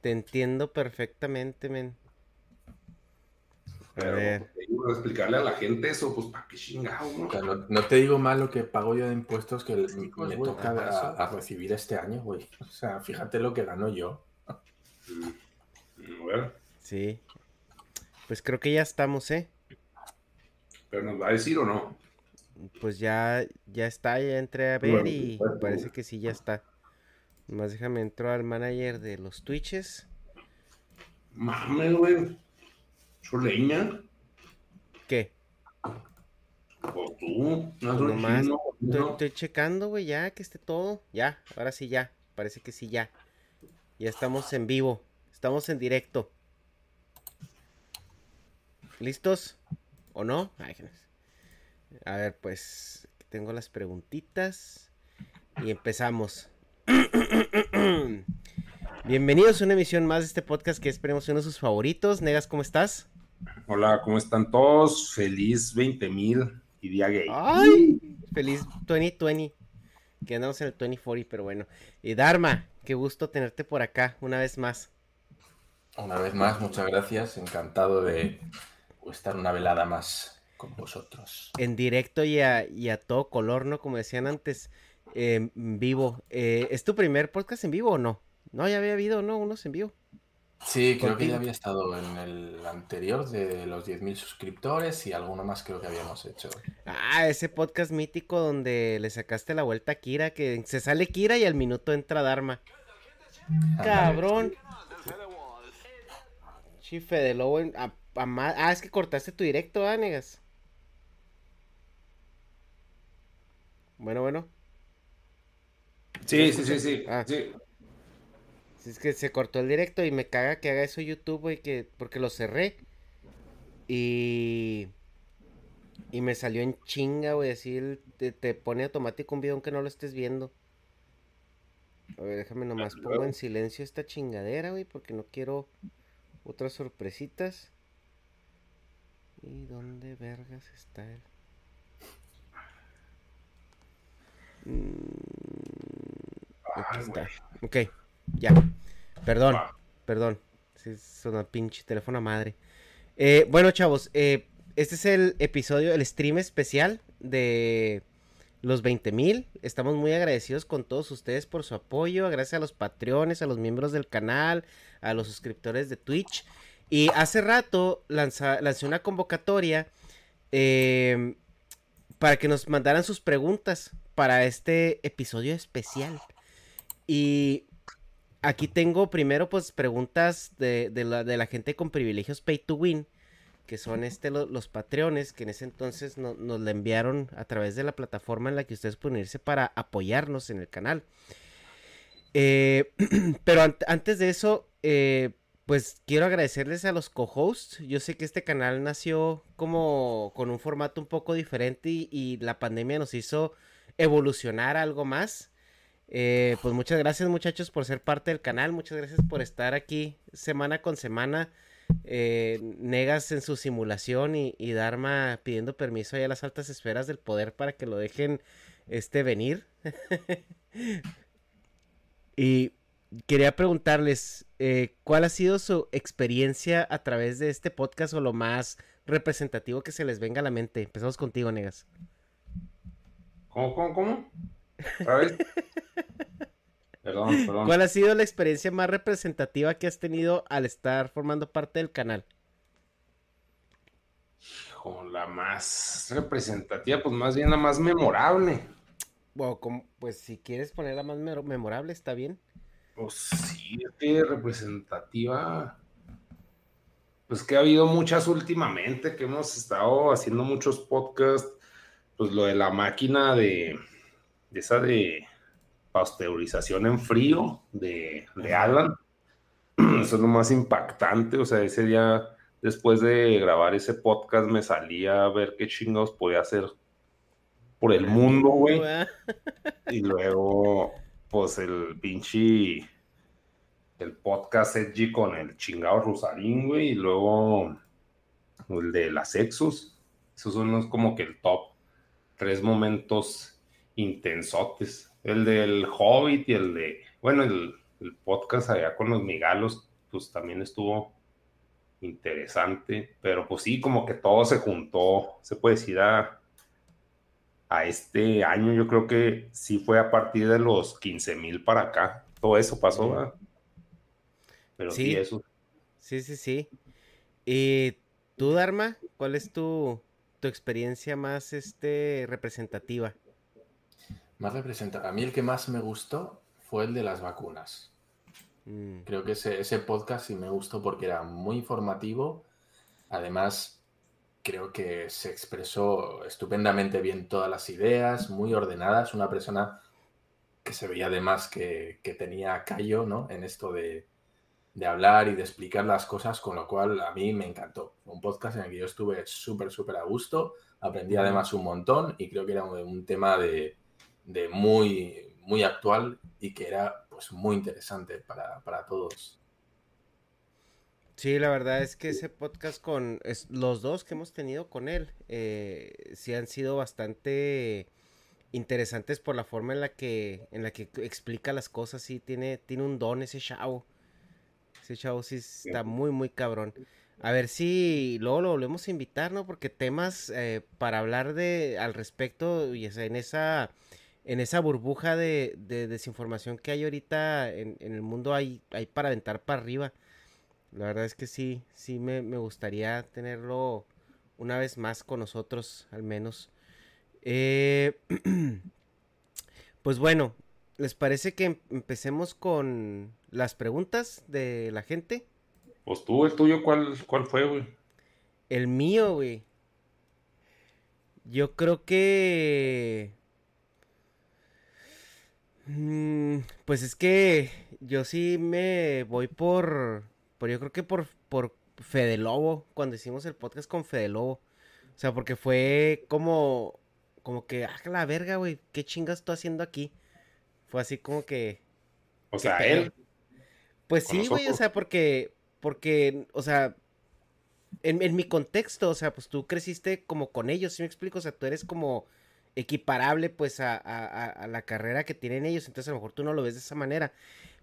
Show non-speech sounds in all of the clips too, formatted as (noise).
Te entiendo perfectamente, men. A Pero digo, explicarle a la gente eso, pues para qué chingado, ¿no? O sea, no, no te digo más lo que pago yo de impuestos que el- me güey, toca a, a recibir este año, güey. O sea, fíjate lo que gano yo. Mm, A ver, Sí. Pues creo que ya estamos, ¿eh? pero nos va a decir o no. Pues ya, ya está, ya entré a ver Bueno, y pues, parece pues. que sí, ya está. Más déjame entro al manager de los Twitches. Mames, güey. Choleña. ¿Qué? O tú. No, Pues nomás chino, Estoy, checando, güey, ya que esté todo. Ya, ahora sí ya. Parece que sí ya. Ya estamos en vivo. Estamos en directo. ¿Listos? ¿O no? Ay. A ver, pues tengo las preguntitas y empezamos. (clears throat) Bienvenidos a una emisión más de este podcast que esperemos uno de sus favoritos. Negas, ¿cómo estás? Hola, ¿cómo están todos? Feliz 20 mil y día gay. ¡Ay! Feliz 2020. Que andamos en el 2040, pero bueno. Y Dharma, qué gusto tenerte por acá una vez más. Una vez más, muchas gracias. Encantado de estar una velada más con vosotros. En directo y a, y a todo color, ¿no? Como decían antes, eh, en vivo. Eh, ¿Es tu primer podcast en vivo o no? No, ya había habido, ¿no? Unos en vivo. Sí, creo que ya había estado en el anterior de los 10.000 suscriptores y alguno más creo que habíamos hecho. Ah, ese podcast mítico donde le sacaste la vuelta a Kira, que se sale Kira y al minuto entra Dharma. Cabrón. Chife de lobo. en- a- a ma- ah, es que cortaste tu directo, ¿ah, negas? Bueno, bueno. Sí, sí, sí, sí. Ah. sí. Es que se cortó el directo y me caga que haga eso YouTube, güey, que porque lo cerré. Y y me salió en chinga, güey, así el- te, te pone automático un video aunque no lo estés viendo. A ver, déjame nomás pongo en silencio esta chingadera, güey, porque no quiero otras sorpresitas. ¿Y dónde vergas está él? Aquí Ay, está. güey. Ok, ya. Perdón, perdón. Sí, es una pinche teléfono a madre. Eh, bueno, chavos, eh, este es el episodio, el stream especial de los 20 mil. Estamos muy agradecidos con todos ustedes por su apoyo. Gracias a los patreones, a los miembros del canal, a los suscriptores de Twitch. Y hace rato lanza- lancé una convocatoria eh, para que nos mandaran sus preguntas para este episodio especial. Y aquí tengo primero pues preguntas de, de la, de la gente con privilegios pay to win, que son este lo- los patreones, que en ese entonces no- nos la enviaron a través de la plataforma en la que ustedes pueden irse para apoyarnos en el canal. Eh, (clears throat) pero an- antes de eso, eh, pues quiero agradecerles a los co-hosts. Yo sé que este canal nació como con un formato un poco diferente y, la pandemia nos hizo evolucionar algo más. Eh, pues muchas gracias muchachos por ser parte del canal. Muchas gracias por estar aquí semana con semana. Eh, negas en su simulación y, Dharma pidiendo permiso a las altas esferas del poder para que lo dejen este venir. (laughs) y quería preguntarles, eh, ¿cuál ha sido su experiencia a través de este podcast o lo más representativo que se les venga a la mente? Empezamos contigo, Negas. ¿Cómo, cómo, cómo? ¿Sabes? perdón, perdón. ¿Cuál ha sido la experiencia más representativa que has tenido al estar formando parte del canal? Hijo, la más representativa, pues más bien la más memorable. Bueno, pues si quieres poner la más memorable, está bien. Pues sí, representativa. Pues que ha habido muchas últimamente, que hemos estado haciendo muchos podcasts. Pues lo de la máquina de, esa de pasteurización en frío de, de Alan. (clears throat) Eso es lo más impactante. O sea, ese día, después de grabar ese podcast, me salía a ver qué chingados podía hacer por el mundo, güey. Y luego pues el pinche el podcast Edgy con el chingado Rosarín, güey, y luego el de las Exos. Esos son los, como que el top tres momentos intensotes. El del Hobbit y el de, bueno, el, el podcast allá con los migalos, pues también estuvo interesante, pero pues sí, como que todo se juntó, se puede decir, a, a este año, yo creo que sí fue a partir de los 15 mil para acá. Todo eso pasó, ¿verdad? Pero sí, eso. Sí, sí, sí. ¿Y tú, Dharma? ¿Cuál es tu, tu experiencia más este, representativa? Más representativa. A mí el que más me gustó fue el de las vacunas. Mm. Creo que ese, ese podcast sí me gustó porque era muy informativo. Además, creo que se expresó estupendamente bien todas las ideas, muy ordenadas, una persona que se veía además que, tenía callo ¿no? en esto de, hablar y de explicar las cosas, con lo cual a mí me encantó. Un podcast en el que yo estuve súper, súper a gusto, aprendí además un montón y creo que era un, tema de, muy, muy actual y que era pues muy interesante para, para todos. Sí, la verdad es que ese podcast con los dos que hemos tenido con él, eh, sí han sido bastante interesantes por la forma en la que, en la que explica las cosas, sí, tiene, tiene un don ese chavo. Ese chavo sí está muy, muy cabrón. A ver si luego lo volvemos a invitar, ¿no? Porque temas eh, para hablar de al respecto y en esa en esa burbuja de, desinformación que hay ahorita en, en, el mundo hay, hay para aventar para arriba. La verdad es que sí, sí me, gustaría tenerlo una vez más con nosotros, al menos. Eh, (clears throat) pues bueno, ¿les parece que em-, empecemos con las preguntas de la gente? Pues tú, el tuyo, ¿cuál, cuál fue, güey? El mío, güey. Yo creo que... Mm, pues es que yo sí me voy por pero yo creo que por, por Fede Lobo, cuando hicimos el podcast con Fede Lobo. O sea, porque fue como, como que, ah, la verga, güey, ¿qué chingas estoy haciendo aquí? Fue así como que... O sea, él. Pues sí, güey, o sea, porque, porque, o sea, en, mi contexto, o sea, pues tú creciste como con ellos, ¿sí me explico? O sea, tú eres como equiparable, pues, a, a la carrera que tienen ellos, entonces a lo mejor tú no lo ves de esa manera.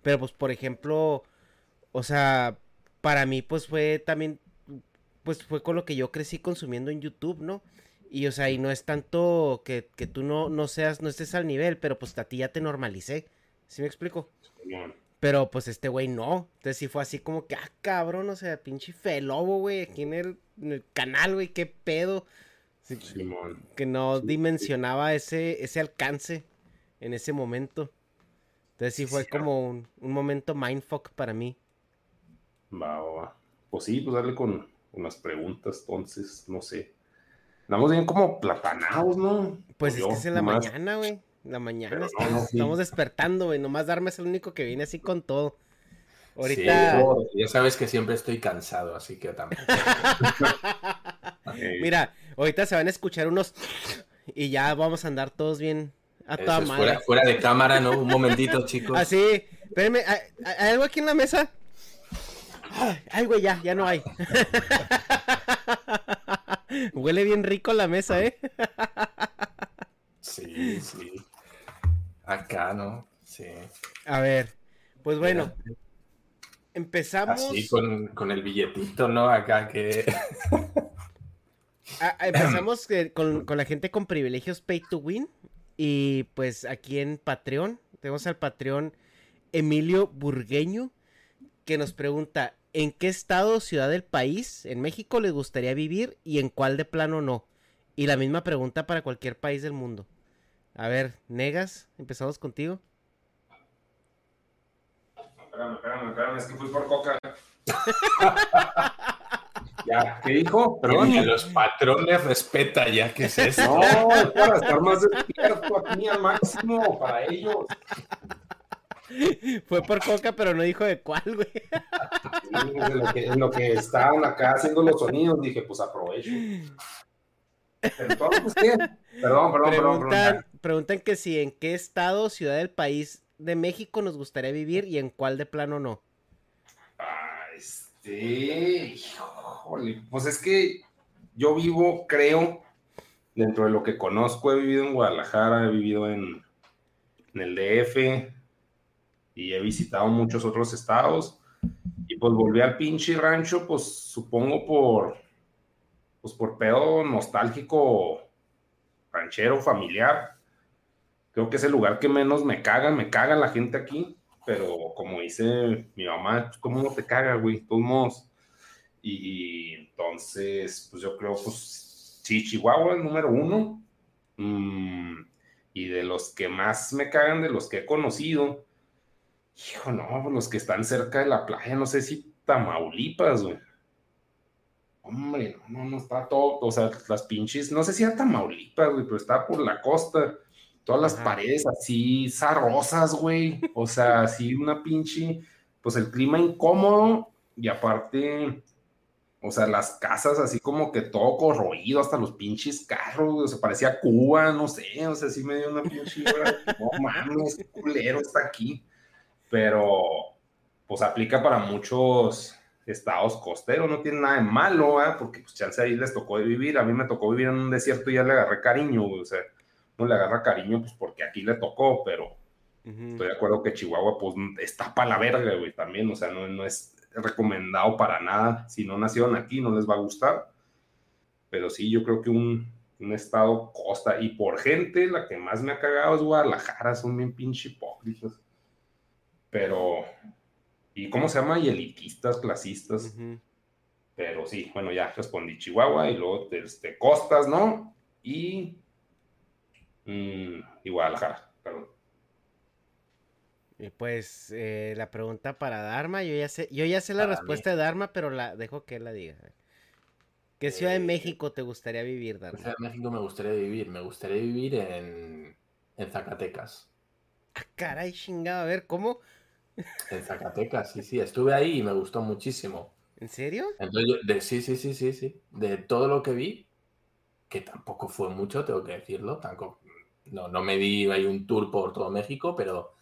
Pero, pues, por ejemplo, o sea, para mí pues fue también, pues fue con lo que yo crecí consumiendo en YouTube, ¿no? Y o sea, y no es tanto que, tú no, no seas, no estés al nivel, pero pues a ti ya te normalicé. ¿Sí me explico? Pero pues este güey no. Entonces sí fue así como que, ah, cabrón, o sea, pinche felobo, güey, aquí en el, canal, güey, qué pedo. Que no dimensionaba ese, ese alcance en ese momento. Entonces sí fue como un, un momento mindfuck para mí. Va, va, Pues sí, pues darle con unas preguntas, entonces, no sé. Andamos bien como platanados, ¿no? Pues es que es en la mañana, güey. La mañana estamos, despertando, güey. Nomás darme es el único que viene así con todo. Ahorita. ya sabes que siempre estoy cansado, así que tampoco. (laughs) Mira, ahorita se van a escuchar unos y ya vamos a andar todos bien a toda madre. Fuera, de cámara, ¿no? Un momentito, (laughs) chicos. Así, espérenme, ¿hay, algo aquí en la mesa? Ay, güey, ya, ya no hay. (laughs) Huele bien rico la mesa, ¿eh? sí, sí. Acá, ¿no? Sí. A ver, pues bueno. Empezamos. Así con, con el billetito, ¿no? Acá que. (laughs) Ah, (clears throat) empezamos eh, con, la gente con privilegios Pay to Win. Y pues aquí en Patreon, tenemos al Patreon Emilio Burgueño, que nos pregunta, ¿en qué estado o ciudad del país en México les gustaría vivir y en cuál de plano no? Y la misma pregunta para cualquier país del mundo. A ver, Negas, empezamos contigo. Espérame, espérame, espérame, es que fui por coca. (laughs) Ya, ¿qué dijo? Perdón. Que los patrones respeta ya, ¿qué es eso? No, es para estar más despierto aquí al máximo para ellos. Fue por coca, pero no dijo de cuál, güey. en, lo que, en lo que estaban acá haciendo los sonidos, dije, pues aprovecho. Entonces, ¿qué? Perdón, perdón, preguntan, perdón. Preguntan que si en qué estado, ciudad del país de México nos gustaría vivir y en cuál de plano no. Ah, este, pues es que yo vivo, creo, dentro de lo que conozco, he vivido en Guadalajara, he vivido en, el DF y he visitado muchos otros estados. Y pues volví al pinche rancho, pues supongo por, pues por pedo nostálgico, ranchero, familiar. Creo que es el lugar que menos me caga, me caga la gente aquí, pero como dice mi mamá, pues, ¿cómo no te caga, güey? Todos y, entonces, pues yo creo, pues sí, Chihuahua es número uno. Mm, y de los que más me cagan, de los que he conocido, hijo, no, pues, los que están cerca de la playa, no sé si Tamaulipas, güey. Hombre, no, no, está todo, o sea, las pinches, no sé si a Tamaulipas, güey, pero está por la costa, todas las paredes así zarrosas, güey, o sea, así una pinche, pues el clima incómodo y aparte, o sea, las casas así como que todo corroído, hasta los pinches carros, o sea, parecía Cuba, no sé, o sea, sí me dio una pinche, (laughs) no mames, qué culero está aquí. Pero, pues aplica para muchos estados costeros, no tiene nada de malo, ¿eh? porque pues chance ahí les tocó vivir, a mí me tocó vivir en un desierto y ya le agarré cariño, o sea, no le agarra cariño, pues porque aquí le tocó, pero estoy de acuerdo que Chihuahua, pues está para la verga, güey, también, o sea, no, no es recomendado para nada. Si no nacieron aquí, no les va a gustar. Pero sí, yo creo que un, estado costa. Y por gente, la que más me ha cagado es Guadalajara. Son bien pinche hipócritas. Pero, ¿y cómo se llama? Y elitistas, clasistas. Pero sí, bueno, ya respondí Chihuahua y luego este, costas, ¿no? Y, mm, y Guadalajara, perdón. Y pues eh, la pregunta para Dharma, yo ya sé, yo ya sé la respuesta de Dharma, pero la dejo que él la diga. ¿Qué ciudad de eh, México te gustaría vivir, Dharma? ¿Qué ciudad de México me gustaría vivir? Me gustaría vivir en, en Zacatecas. Ah, caray, chingado, a ver, ¿cómo? En Zacatecas, sí, sí, estuve ahí y me gustó muchísimo. ¿En serio? de, sí, sí, sí, sí, sí. De todo lo que vi, que tampoco fue mucho, tengo que decirlo, tampoco, no, no me di ahí un tour por todo México, pero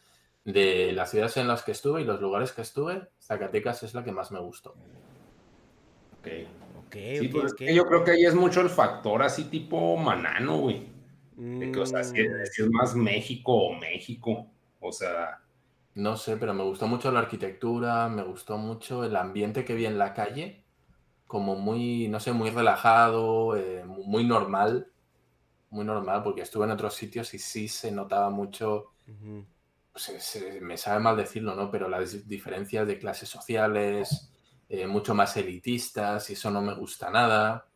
de las ciudades en las que estuve y los lugares que estuve, Zacatecas es la que más me gustó. Ok. Ok, pues Yo creo que ahí es mucho el factor así tipo manano, güey. o sea, si es, mm. más México o México. O sea. No sé, pero me gustó mucho la arquitectura, me gustó mucho el ambiente que vi en la calle, como muy, no sé, muy relajado, eh, muy normal, muy normal, porque estuve en otros sitios y sí se notaba mucho me sabe mal decirlo, ¿no? Pero las diferencias de clases sociales, eh, mucho más elitistas, y eso no me gusta nada.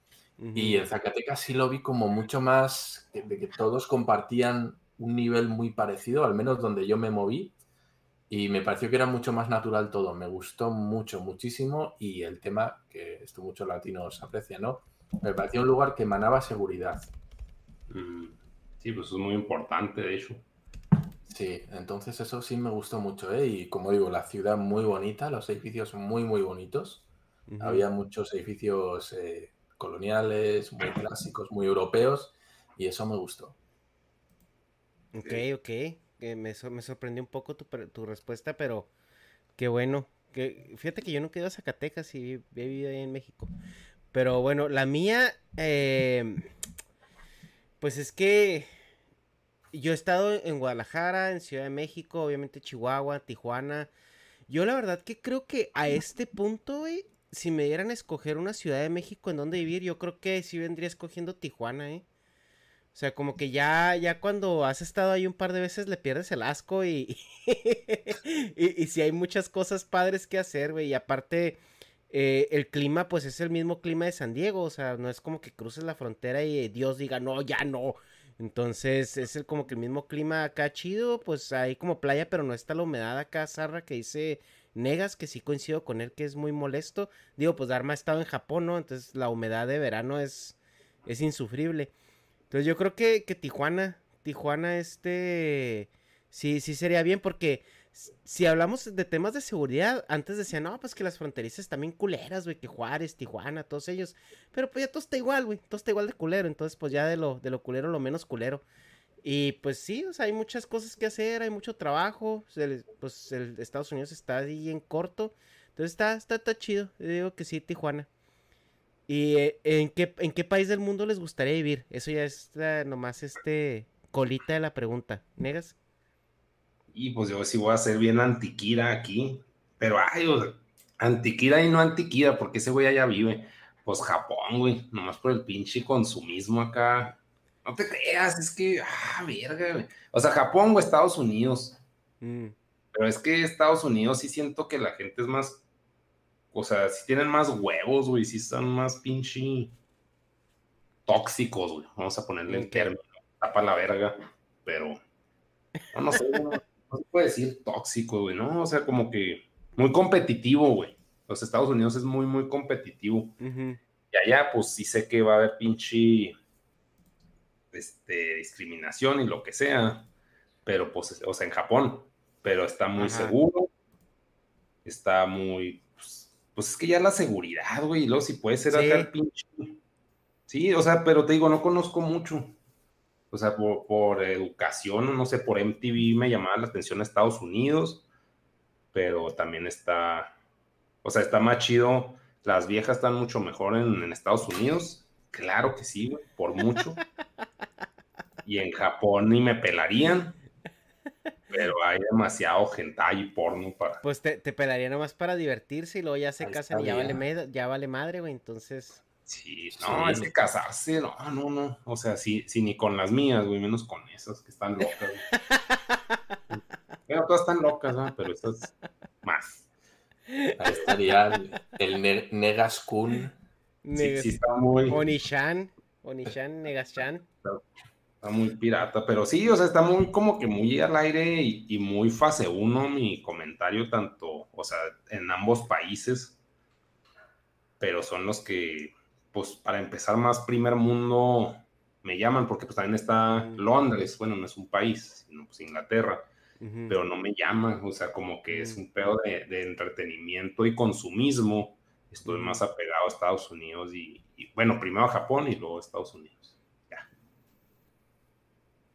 Y en Zacatecas sí lo vi como mucho más, de que todos compartían un nivel muy parecido, al menos donde yo me moví, y me pareció que era mucho más natural todo. Me gustó mucho, muchísimo, y el tema, que esto muchos latinos aprecian, ¿no? Me pareció un lugar que emanaba seguridad. Mm, sí, pues es muy importante, de hecho Sí, entonces eso sí me gustó mucho, ¿eh? Y como digo, la ciudad muy bonita, los edificios muy, muy bonitos. Había muchos edificios eh, coloniales, muy clásicos, muy europeos, y eso me gustó. Ok, ok. me, me sorprendió un poco tu, tu, respuesta, pero qué bueno. Que, fíjate que yo no quedo a Zacatecas y he vivido ahí en México. Pero bueno, la mía, eh, pues es que yo he estado en Guadalajara, en Ciudad de México, obviamente Chihuahua, Tijuana. Yo la verdad que creo que a este punto, güey, si me dieran a escoger una Ciudad de México en donde vivir, yo creo que sí vendría escogiendo Tijuana, ¿eh? O sea, como que ya, ya cuando has estado ahí un par de veces le pierdes el asco y, (laughs) y, si hay muchas cosas padres que hacer, güey. Y aparte, eh, el clima, pues es el mismo clima de San Diego. O sea, no es como que cruces la frontera y Dios diga, no, ya no. Entonces, es el, como que el mismo clima acá chido. Pues hay como playa, pero no está la humedad acá, Zarra, que dice Negas, que sí coincido con él, que es muy molesto. Digo, pues Dharma ha estado en Japón, ¿no? Entonces, la humedad de verano es, es insufrible. Entonces yo creo que, que Tijuana, Tijuana este, sí, sí sería bien porque si hablamos de temas de seguridad, antes decían, no, pues que las fronterizas también culeras, güey, que Juárez, Tijuana, todos ellos. Pero pues ya todo está igual, güey, todo está igual de culero. Entonces, pues ya de lo, de lo culero, lo menos culero. Y pues sí, o sea, hay muchas cosas que hacer, hay mucho trabajo. pues el Estados Unidos está ahí en corto. Entonces está, está, está chido. Yo digo que sí, Tijuana. ¿Y eh, en qué, en qué país del mundo les gustaría vivir? Eso ya es nomás este colita de la pregunta. ¿Negas? Y pues yo sí voy a ser bien antiquira aquí. Pero ay, antiquira y no antiquira, porque ese güey allá vive. Pues Japón, güey. Nomás por el pinche consumismo acá. No te creas, es que, ah, verga, güey. O sea, Japón o Estados Unidos. Mm. Pero es que Estados Unidos sí siento que la gente es más o sea, si tienen más huevos, güey, si están más pinche tóxicos, güey. Vamos a ponerle el término. Tapa la verga, pero no, sé, no, se puede decir tóxico, güey, ¿no? O sea, como que muy competitivo, güey. Los Estados Unidos es muy, muy competitivo. Y allá, pues sí sé que va a haber pinche este, discriminación y lo que sea. Pero, pues, o sea, en Japón. Pero está muy seguro. Está muy pues es que ya la seguridad, güey, y luego si puede ser acá el pinche. Sí, o sea, pero te digo, no conozco mucho. O sea, por, por educación, no sé, por MTV me llamaba la atención a Estados Unidos, pero también está, o sea, está más chido. Las viejas están mucho mejor en, en Estados Unidos. Claro que sí, güey, por mucho. (laughs) y en Japón ni me pelarían. Pero hay demasiado hentai y porno para. Pues te, te pelaría nomás para divertirse y luego ya se casan y ya vale, ya vale madre, güey. Entonces. Sí, no, hay que casarse, no, no, no. O sea, sí, sí, ni con las mías, güey, menos con esas que están locas. Pero (laughs) todas están locas, ¿no? Pero estas más. Ahí estaría el, Negas Kun. Sí, sí, está muy. Onishan, Onishan, Negas-chan. Está muy pirata, pero sí, o sea, está muy como que muy al aire y, muy fase uno mi comentario, tanto, o sea, en ambos países, pero son los que, pues, para empezar más primer mundo me llaman, porque pues también está Londres, bueno, no es un país, sino pues Inglaterra, pero no me llaman, o sea, como que es un pedo de, entretenimiento y consumismo, estoy más apegado a Estados Unidos y, y, bueno, primero a Japón y luego a Estados Unidos.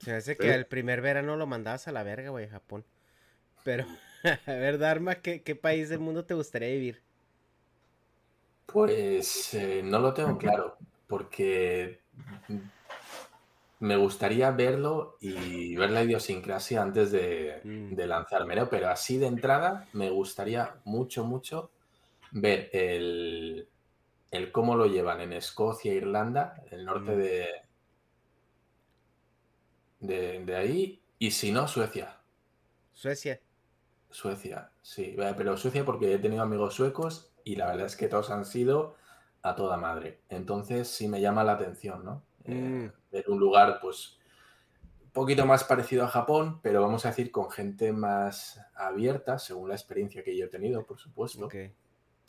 Se hace que el primer verano lo mandabas a la verga, güey, Japón. Pero, (laughs) a ver, Dharma, ¿qué, país del mundo te gustaría vivir? Pues eh, no lo tengo claro, porque me gustaría verlo y ver la idiosincrasia antes de, mm. de lanzarme, ¿no? Pero así de entrada me gustaría mucho, mucho ver el, el cómo lo llevan en Escocia e Irlanda, el norte mm. de, de, ahí, y si no, Suecia. Suecia. Suecia, sí. Pero Suecia porque he tenido amigos suecos y la verdad es que todos han sido a toda madre. Entonces sí me llama la atención, ¿no? Eh, mm. ver un lugar, pues, un poquito más parecido a Japón, pero vamos a decir con gente más abierta, según la experiencia que yo he tenido, por supuesto.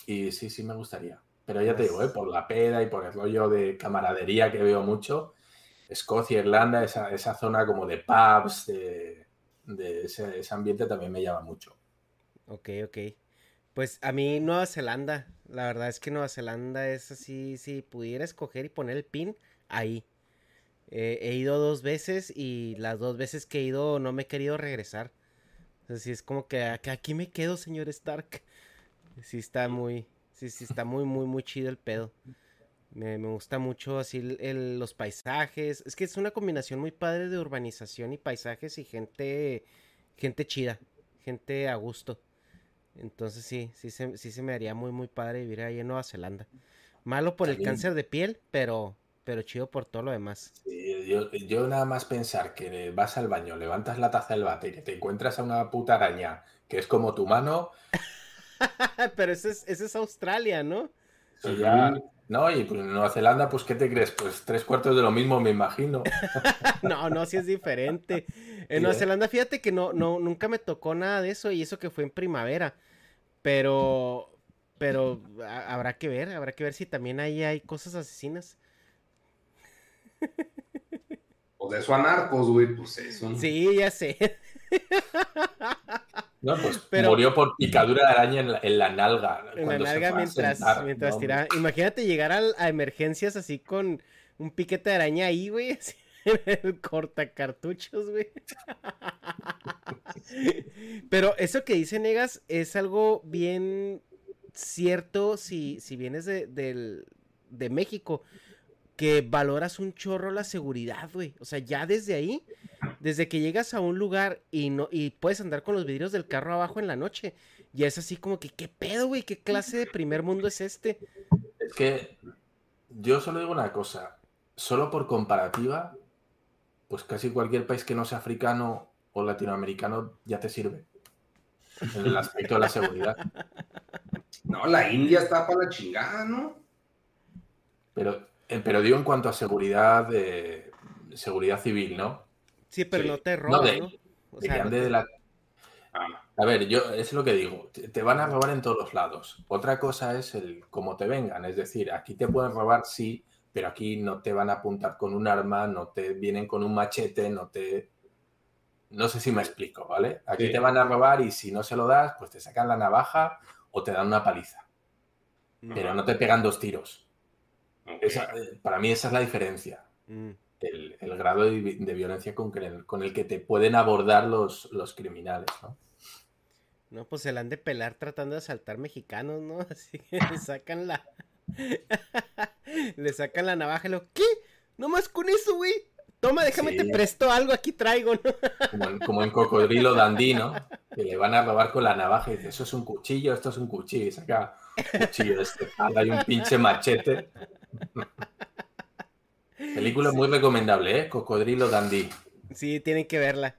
Y sí, sí me gustaría. Pero ya te digo, ¿eh? por la peda y por el rollo de camaradería que veo mucho, Escocia, Irlanda, esa, esa zona como de pubs, de, de ese, ese ambiente también me llama mucho. Ok, ok. Pues a mí Nueva Zelanda, la verdad es que Nueva Zelanda es así, si pudiera escoger y poner el pin, ahí. Eh, he ido dos veces y las dos veces que he ido no me he querido regresar. Así es como que, aquí me quedo, señor Stark. Sí está muy, sí, sí está muy, muy, muy chido el pedo. Me, gusta mucho así los paisajes. Es que es una combinación muy padre de urbanización y paisajes y gente, gente chida, gente a gusto. Entonces sí, sí se, sí se me haría muy, muy padre vivir ahí en Nueva Zelanda. Malo por el cáncer de piel, pero, pero chido por todo lo demás. yo, nada más pensar que vas al baño, levantas la taza del bate y que te encuentras a una puta araña que es como tu mano. (laughs) pero ese es, ese es Australia, ¿no? ya, no, y pues en Nueva Zelanda, pues ¿qué te crees? Pues tres cuartos de lo mismo, me imagino. (laughs) no, no, sí es diferente. En Nueva Zelanda, fíjate que no, no, nunca me tocó nada de eso y eso que fue en primavera. Pero, pero habrá que ver, habrá que ver si también ahí hay cosas asesinas. O de eso a narcos, güey, pues eso. Sí, ya sé. (laughs) No, pues murió por picadura de araña en la, nalga. En la nalga mientras, mientras tiraba. Imagínate llegar a, emergencias así con un piquete de araña ahí, güey. Así, el (laughs) cortacartuchos, güey. (laughs) Pero eso que dice Negas es algo bien cierto si, si vienes de, de México, que valoras un chorro la seguridad, güey. O sea, ya desde ahí, desde que llegas a un lugar y no y puedes andar con los vidrios del carro abajo en la noche, ya es así como que qué pedo, güey, qué clase de primer mundo es este. Es que yo solo digo una cosa, solo por comparativa, pues casi cualquier país que no sea africano o latinoamericano ya te sirve. En el aspecto de la seguridad. No, la India está para la chingada, ¿no? Pero, eh, pero digo en cuanto a seguridad de seguridad civil, ¿no? Sí, pero no te roban, ¿no? O sea, de la... Ah, a ver, yo es lo que digo, te van a robar en todos los lados. Otra cosa es el cómo te vengan, es decir, aquí te pueden robar sí, pero aquí no te van a apuntar con un arma, no te vienen con un machete, no te no sé si me explico, ¿vale? Aquí te van a robar y si no se lo das, pues te sacan la navaja o te dan una paliza. Pero no te pegan dos tiros. Eh, para mí esa es la diferencia. Mm. El, grado de, violencia con, con, el que te pueden abordar los, los criminales, ¿no? No, pues se la han de pelar tratando de asaltar mexicanos, ¿no? (laughs) Así que sacan la... (laughs) le sacan la navaja y lo... ¿Qué? ¿No más con eso, güey? Toma, déjame te presto algo, aquí traigo, ¿no? Como en, Cocodrilo Dandí, ¿no? Que le van a robar con la navaja y dice, eso es un cuchillo, esto es un cuchillo, y saca un cuchillo de este hay un pinche machete. Película muy recomendable, ¿eh? Cocodrilo Dandí. Sí, tienen que verla.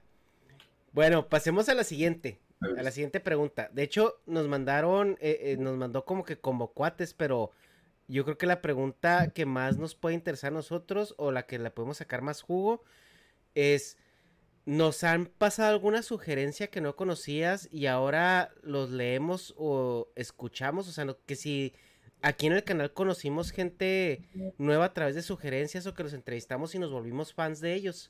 Bueno, pasemos a la siguiente. A la siguiente pregunta. De hecho, nos mandaron, eh, eh, nos mandó como que como cuates, pero yo creo que la pregunta que más nos puede interesar a nosotros o la que le podemos sacar más jugo es, ¿nos han pasado alguna sugerencia que no conocías y ahora los leemos o escuchamos? O sea, que si aquí en el canal conocimos gente nueva a través de sugerencias o que los entrevistamos y nos volvimos fans de ellos.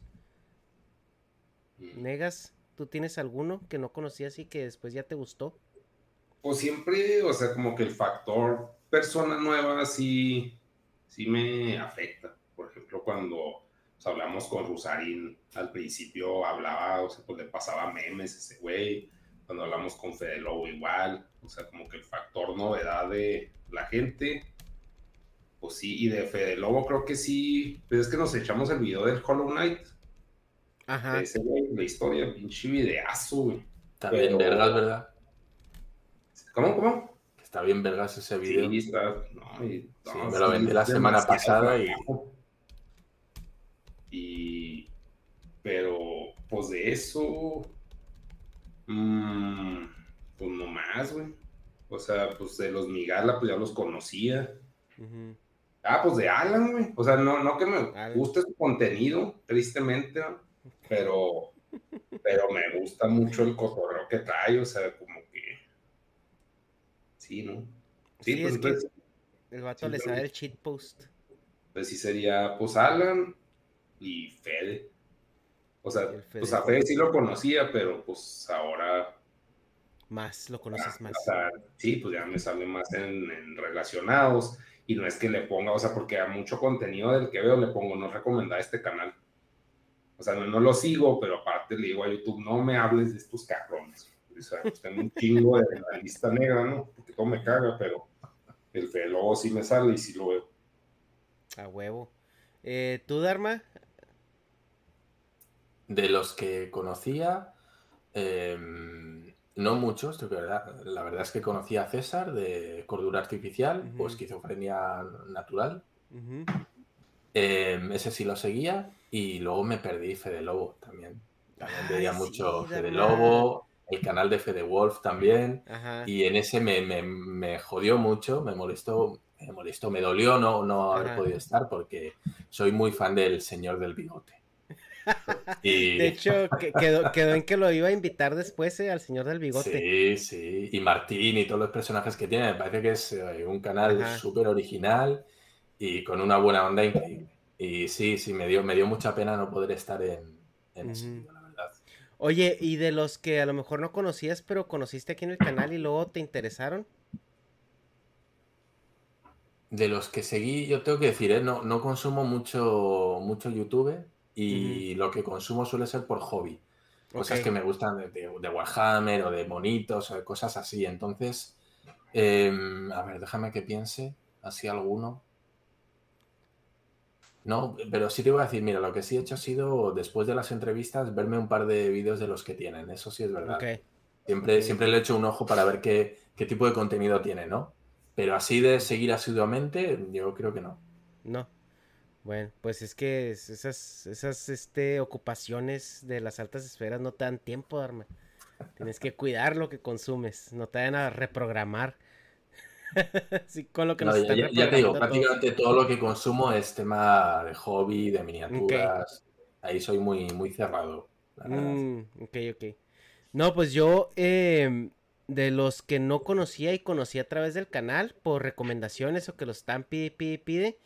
Mm. Negas, ¿tú tienes alguno que no conocías y que después ya te gustó? Pues siempre, o sea, como que el factor persona nueva sí, sí me afecta. Por ejemplo, cuando pues, hablamos con Rusarín, al principio hablaba, o sea, pues le pasaba memes ese güey. Cuando hablamos con Fede Lobo igual, o sea, como que el factor novedad de la gente, pues sí, y de Fede Lobo creo que sí, pero es que nos echamos el video del Hollow Knight. Ajá. Ese güey, la historia, pinche videazo, güey. También vergas, ¿verdad? ¿Cómo, cómo? Está bien vergas ese video. Sí, está, no, y, me lo vendí la semana pasada y... y... Pero, pues de eso... Mmm, pues no más, güey. O sea, pues de los Migala, pues ya los conocía. Ah, pues de Alan, güey. O sea, no, no que me guste su contenido, tristemente, pero, pero me gusta mucho el cotorreo que trae, o sea, como Sí, ¿no? Sí, pues, pues, el vato le sabe el cheat post. Pues sí sería, pues Alan y Fede. O sea, pues a Fede sí lo conocía, pero pues ahora... Más, lo conoces ah, más. O sea, sí, pues ya me sale más en, relacionados y no es que le ponga, o sea, porque a mucho contenido del que veo le pongo, no recomendar este canal. O sea, no, lo sigo, pero aparte le digo a YouTube, no me hables de estos cabrones. O sea, pues tengo un chingo de la lista negra, ¿no? Porque todo me caga, pero el Fede sí me sale y sí lo veo. A huevo. Eh, ¿Tú, Dharma? De los que conocía, em, no muchos, verdad. la verdad es que conocía a César de cordura artificial o esquizofrenia natural. Em, ese sí lo seguía y luego me perdí Fede Lobo también. También veía mucho Fede Lobo, el canal de Fede Wolf también. Y en ese me, me, jodió mucho, me molestó, me molestó, me dolió no, no haber podido estar porque soy muy fan del señor del bigote. (laughs) De hecho, quedó, quedó, en que lo iba a invitar después eh, al señor del bigote. Sí, sí. Y Martín y todos los personajes que tiene. Me parece que es eh, un canal súper original y con una buena onda increíble. Y sí, sí, me dio, me dio mucha pena no poder estar en. Oye, ¿y de los que a lo mejor no conocías, pero conociste aquí en el canal y luego te interesaron? De los que seguí, yo tengo que decir, ¿eh? no, no consumo mucho, mucho YouTube y lo que consumo suele ser por hobby. Cosas que me gustan de, Warhammer o de monitos o de cosas así. Entonces, em, a ver, déjame que piense, así alguno. No, pero sí te voy a decir, mira, lo que sí he hecho ha sido, después de las entrevistas, verme un par de vídeos de los que tienen. Eso sí es verdad. Siempre, siempre le he hecho un ojo para ver qué, qué tipo de contenido tiene, ¿no? Pero así de seguir asiduamente, yo creo que no. No. Bueno, pues es que esas, esas este, ocupaciones de las altas esferas no te dan tiempo, Dharma. Tienes que cuidar lo que consumes, no te vayan a reprogramar. (laughs) sí, con lo que nos ya, ya, te digo, prácticamente todo lo que consumo es tema de hobby, de miniaturas. Ahí soy muy, muy cerrado. Mm, ok, ok. No, pues yo, em, de los que no conocía y conocí a través del canal, por recomendaciones o que los están pide, pide, pide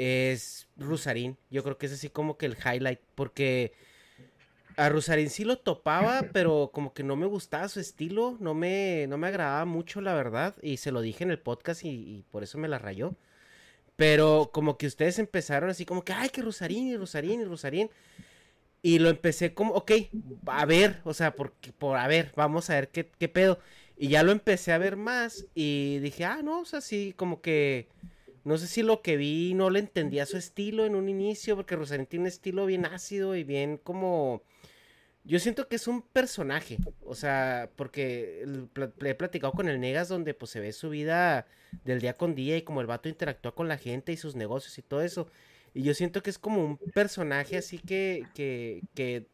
es Rusarín. Yo creo que es así como que el highlight, porque a Rusarín sí lo topaba, (laughs) pero como que no me gustaba su estilo, no me, no me agradaba mucho, la verdad, y se lo dije en el podcast y, por eso me la rayó. Pero como que ustedes empezaron así como que, ay, que Rusarín y Rusarín y Rusarín. Y lo empecé como, ok, a ver, o sea, por, por a ver, vamos a ver qué, qué pedo. Y ya lo empecé a ver más y dije, ah, no, o sea, sí, como que no sé si lo que vi no le entendía su estilo en un inicio, porque Rosarín tiene un estilo bien ácido y bien como... Yo siento que es un personaje, o sea, porque he platicado con el Negas donde pues se ve su vida del día con día y como el vato interactúa con la gente y sus negocios y todo eso. Y yo siento que es como un personaje así que, que, que,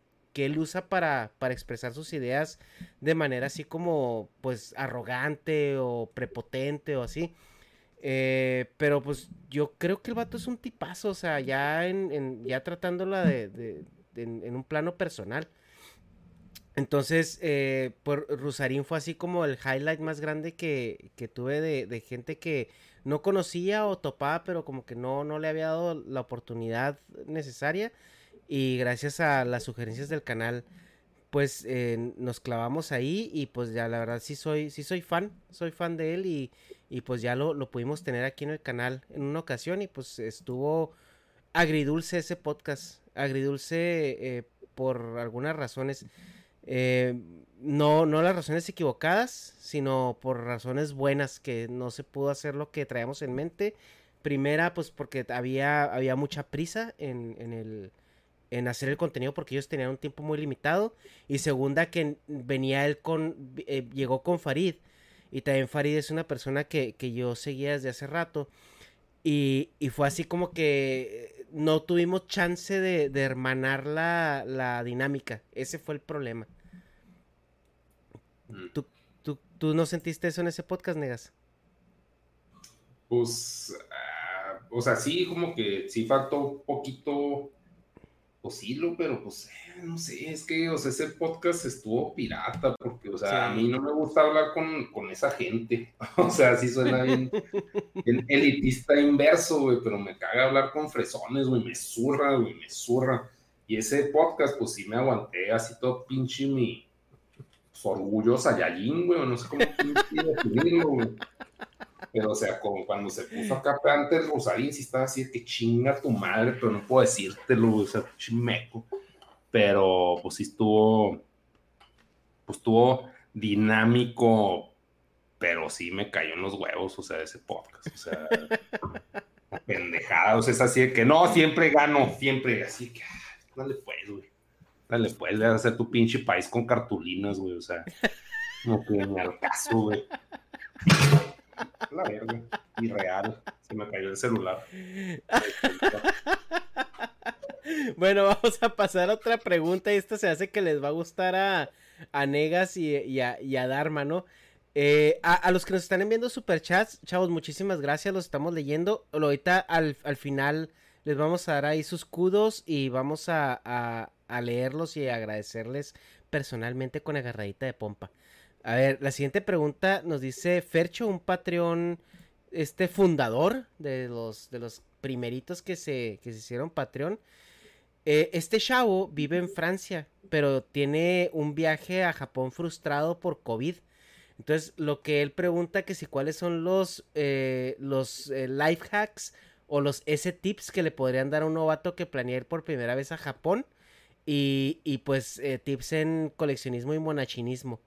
él usa para, para expresar sus ideas de manera así como pues arrogante o prepotente o así. Eh, pero pues yo creo que el vato es un tipazo, o sea, ya en, ya tratándola de, en, un plano personal. Entonces, eh, por Rusarín fue así como el highlight más grande que, tuve de, gente que no conocía o topaba, pero como que no, no le había dado la oportunidad necesaria. Y gracias a las sugerencias del canal, pues eh, nos clavamos ahí y pues ya la verdad sí soy, sí soy fan, soy fan de él y, y pues ya lo, lo, pudimos tener aquí en el canal en una ocasión y pues estuvo agridulce ese podcast, agridulce eh, por algunas razones, eh, no, no las razones equivocadas, sino por razones buenas que no se pudo hacer lo que traíamos en mente. Primera, pues porque había, había mucha prisa en, en el en hacer el contenido porque ellos tenían un tiempo muy limitado. Y segunda, que venía él con, eh, llegó con Farid. Y también Farid es una persona que, yo seguía desde hace rato. Y, fue así como que no tuvimos chance de, hermanar la, dinámica. Ese fue el problema. Mm. ¿Tú, tú, no sentiste eso en ese podcast, Negas? Pues, ah, o sea, sí, como que sí faltó un poquito pues pero pues, eh, no sé, es que, o sea, ese podcast estuvo pirata, porque, o sea, a mí no me gusta hablar con, con esa gente, (laughs) o sea, sí suena bien, elitista inverso, güey, pero me caga hablar con fresones, güey, me zurra, güey, me zurra. Y ese podcast, pues sí me aguanté así todo pinche mi pues, orgullo Saiyajin, güey, no sé cómo (laughs) definirlo, güey. Pero, o sea, como cuando se puso acá antes Rosarín, sí estaba así que chinga tu madre, pero no puedo decírtelo, o sea, chimeco. Pero, pues sí estuvo, pues estuvo dinámico, pero sí me cayó en los huevos, o sea, ese podcast, o sea, (laughs) pendejada, o sea, es así de que no, siempre gano, siempre, así que, ah, dale pues, güey, dale pues, a hacer tu pinche país con cartulinas, güey, o sea, no ni al caso, güey. La verga, irreal, se me cayó el celular. Bueno, vamos a pasar a otra pregunta y esta se hace que les va a gustar a, a Negas y, a, y a Dharma, ¿no? Eh, a, los que nos están enviando superchats, chavos, muchísimas gracias, los estamos leyendo. Ahorita al, al final les vamos a dar ahí sus kudos y vamos a, a, leerlos y agradecerles personalmente con agarradita de pompa. A ver, la siguiente pregunta nos dice Fercho, un Patreon, este fundador de los, de los primeritos que se, que se hicieron Patreon. Eh, este chavo vive en Francia, pero tiene un viaje a Japón frustrado por COVID. Entonces, lo que él pregunta que si cuáles son los, eh, los eh, life hacks o los S tips que le podrían dar a un novato que planea ir por primera vez a Japón. Y, y pues eh, tips en coleccionismo y monachinismo.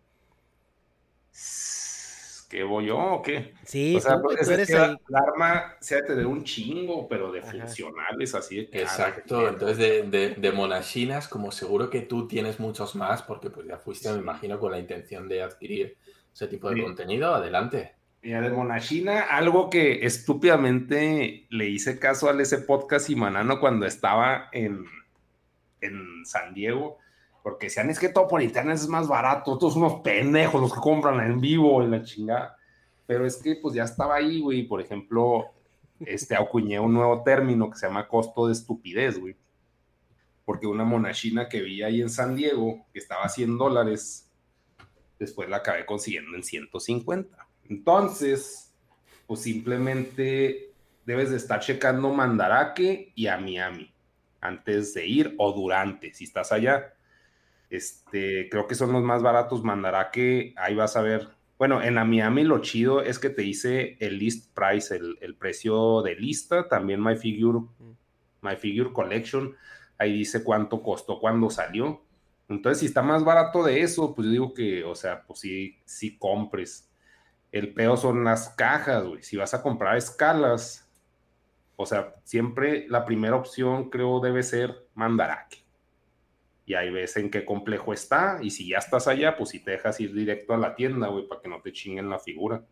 ¿Qué voy yo o qué? Sí, o sea, pues, es que la, arma se ha de tener un chingo, pero de funcionales, así de Exacto, entonces de, de, de, monachinas, como seguro que tú tienes muchos más, porque pues ya fuiste, me imagino, con la intención de adquirir ese tipo de contenido, adelante. Mira, de Monachina, algo que estúpidamente le hice caso al ese podcast y Manano cuando estaba en, en San Diego, porque decían, es que todo por internet es más barato, todos unos pendejos los que compran en vivo en la chingada. Pero es que pues ya estaba ahí, güey, por ejemplo, este, acuñé un nuevo término que se llama costo de estupidez, güey. Porque una monachina que vi ahí en San Diego, que estaba a 100 dólares, después la acabé consiguiendo en 150. Entonces, pues simplemente debes de estar checando Mandarake y a Miami antes de ir o durante, si estás allá. Este, creo que son los más baratos Mandarake, ahí vas a ver. Bueno, en la Miami lo chido es que te dice el list price, el, el precio de lista, también My Figure, My Figure Collection, ahí dice cuánto costó cuando salió. Entonces, si está más barato de eso, pues yo digo que, o sea, pues sí, sí compres. El peor son las cajas, güey. Si vas a comprar escalas, o sea, siempre la primera opción creo debe ser Mandarake. Y ahí ves en qué complejo está. Y si ya estás allá, pues si te dejas ir directo a la tienda, güey, para que no te chinguen la figura.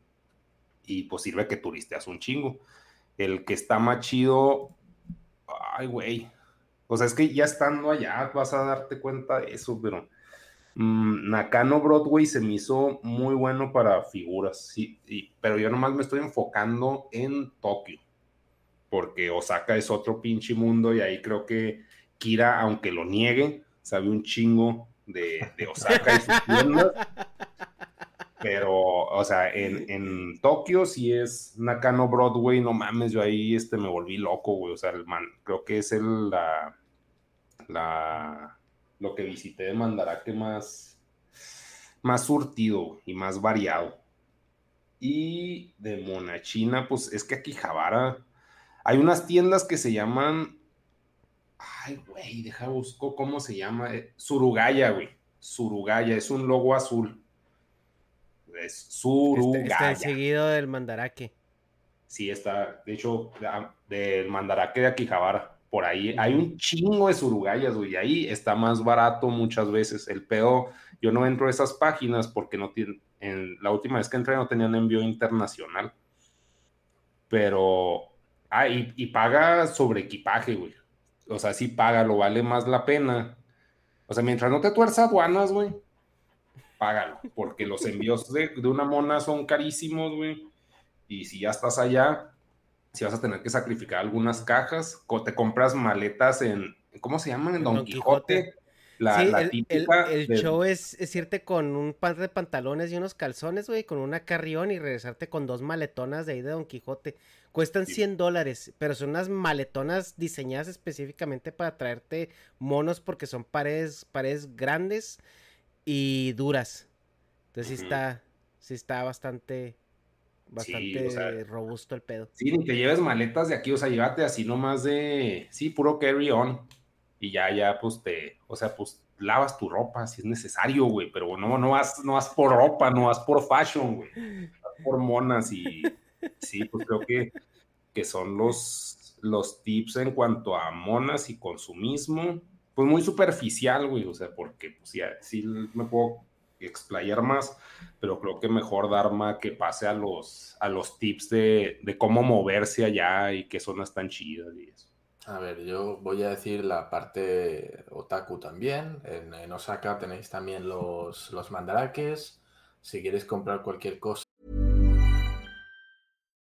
Y pues sirve que turisteas un chingo. El que está más chido, ay, güey, o sea, es que ya estando allá vas a darte cuenta de eso, pero mm, Nakano Broadway se me hizo muy bueno para figuras, sí, pero yo nomás me estoy enfocando en Tokio, porque Osaka es otro pinche mundo y ahí creo que Kira, aunque lo niegue, sabe un chingo de, Osaka y sus tiendas. Pero, o sea, en, en, Tokio sí es Nakano Broadway, no mames, yo ahí este, me volví loco, güey. O sea, el man, creo que es el, la, la, lo que visité de Mandarake más, más surtido y más variado. Y de Monachina, pues es que aquí Javara hay unas tiendas que se llaman. Ay, güey, deja busco cómo se llama. Eh, Surugaya, güey. Surugaya, es un logo azul. Es Surugaya. Está, seguido del Mandarake. Sí, está. De hecho, del Mandarake de Aquijabara por ahí hay un chingo de surugayas, güey, ahí está más barato muchas veces. El pedo, yo no entro a esas páginas porque no tienen, en la última vez que entré no tenían envío internacional. Pero, ah, y, paga sobre equipaje, güey. O sea, sí paga, lo vale más la pena. O sea, mientras no te tuerzas aduanas, güey, págalo, porque los envíos de, de una mona son carísimos, güey. Y si ya estás allá, si vas a tener que sacrificar algunas cajas, te compras maletas en, ¿cómo se llaman? En Don, Quijote. La, sí, la el, típica el- el de- show es, es irte con un par de pantalones y unos calzones, güey, con una carrión y regresarte con dos maletonas de ahí de Don Quijote. Cuestan Sí. 100 dólares, pero son unas maletonas diseñadas específicamente para traerte monos porque son paredes, paredes grandes y duras. Entonces sí está, sí está bastante, bastante o sea, robusto el pedo. Sí, ni te lleves maletas de aquí, o sea, llévate así nomás de, sí, puro carry on. Y ya, ya, pues te, o sea, pues lavas tu ropa si es necesario, güey, pero no, no vas, no vas por ropa, no vas por fashion, güey. Vas por monas y sí, pues creo que, que son los, los tips en cuanto a monas y consumismo, pues muy superficial, güey, o sea, porque pues ya, sí me puedo explayar más, pero creo que mejor Dharma que pase a los, a los tips de, de cómo moverse allá y qué zonas tan chidas y eso. A ver, yo voy a decir la parte otaku también. En, en Osaka tenéis también los, los mandarakes. Si quieres comprar cualquier cosa.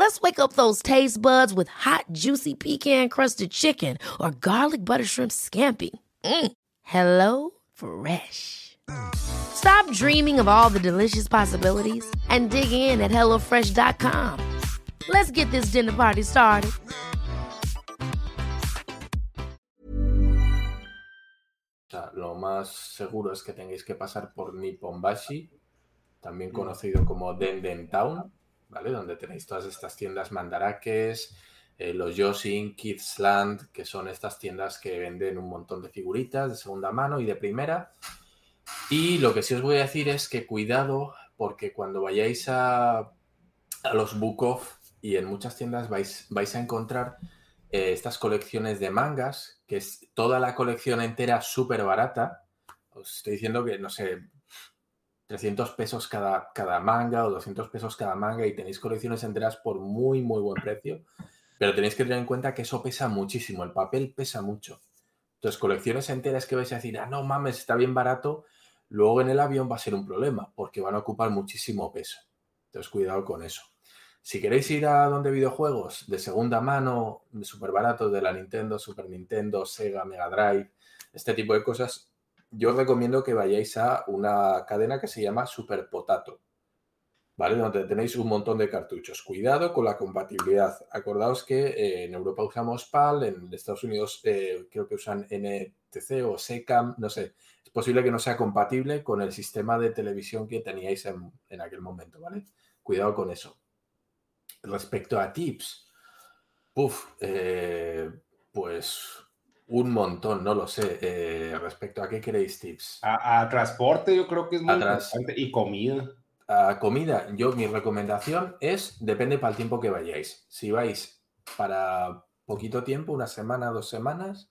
Let's wake up those taste buds with hot, juicy pecan-crusted chicken or garlic butter shrimp scampi. Mm. Hello Fresh. Stop dreaming of all the delicious possibilities and dig in at HelloFresh.com. Let's get this dinner party started. Lo más seguro es que tengáis que pasar por Nipponbashi, Mm. también conocido como Denden Town, ¿vale? Donde tenéis todas estas tiendas mandarakes, eh, los Yoshin, Kids Land, que son estas tiendas que venden un montón de figuritas de segunda mano y de primera. Y lo que sí os voy a decir es que cuidado, porque cuando vayáis a, a los book y en muchas tiendas vais, vais a encontrar eh, estas colecciones de mangas, que es toda la colección entera súper barata. Os estoy diciendo que, no sé, 300 pesos cada, cada manga o 200 pesos cada manga y tenéis colecciones enteras por muy, muy buen precio. Pero tenéis que tener en cuenta que eso pesa muchísimo, el papel pesa mucho. Entonces, colecciones enteras que vais a decir, ah, no mames, está bien barato, luego en el avión va a ser un problema porque van a ocupar muchísimo peso. Entonces, cuidado con eso. Si queréis ir a donde videojuegos de segunda mano, súper baratos de la Nintendo, Super Nintendo, Sega, Mega Drive, este tipo de cosas, yo os recomiendo que vayáis a una cadena que se llama Super Potato, ¿vale? Donde tenéis un montón de cartuchos. Cuidado con la compatibilidad. Acordaos que eh, en Europa usamos PAL, en Estados Unidos eh, creo que usan NTC o SECAM, no sé. Es posible que no sea compatible con el sistema de televisión que teníais en, en aquel momento, ¿vale? Cuidado con eso. Respecto a tips, uf, eh, pues un montón, no lo sé. Eh, respecto a qué queréis tips. A, a transporte yo creo que es muy importante y comida. A comida, yo mi recomendación es, depende para el tiempo que vayáis. Si vais para poquito tiempo, una semana, dos semanas,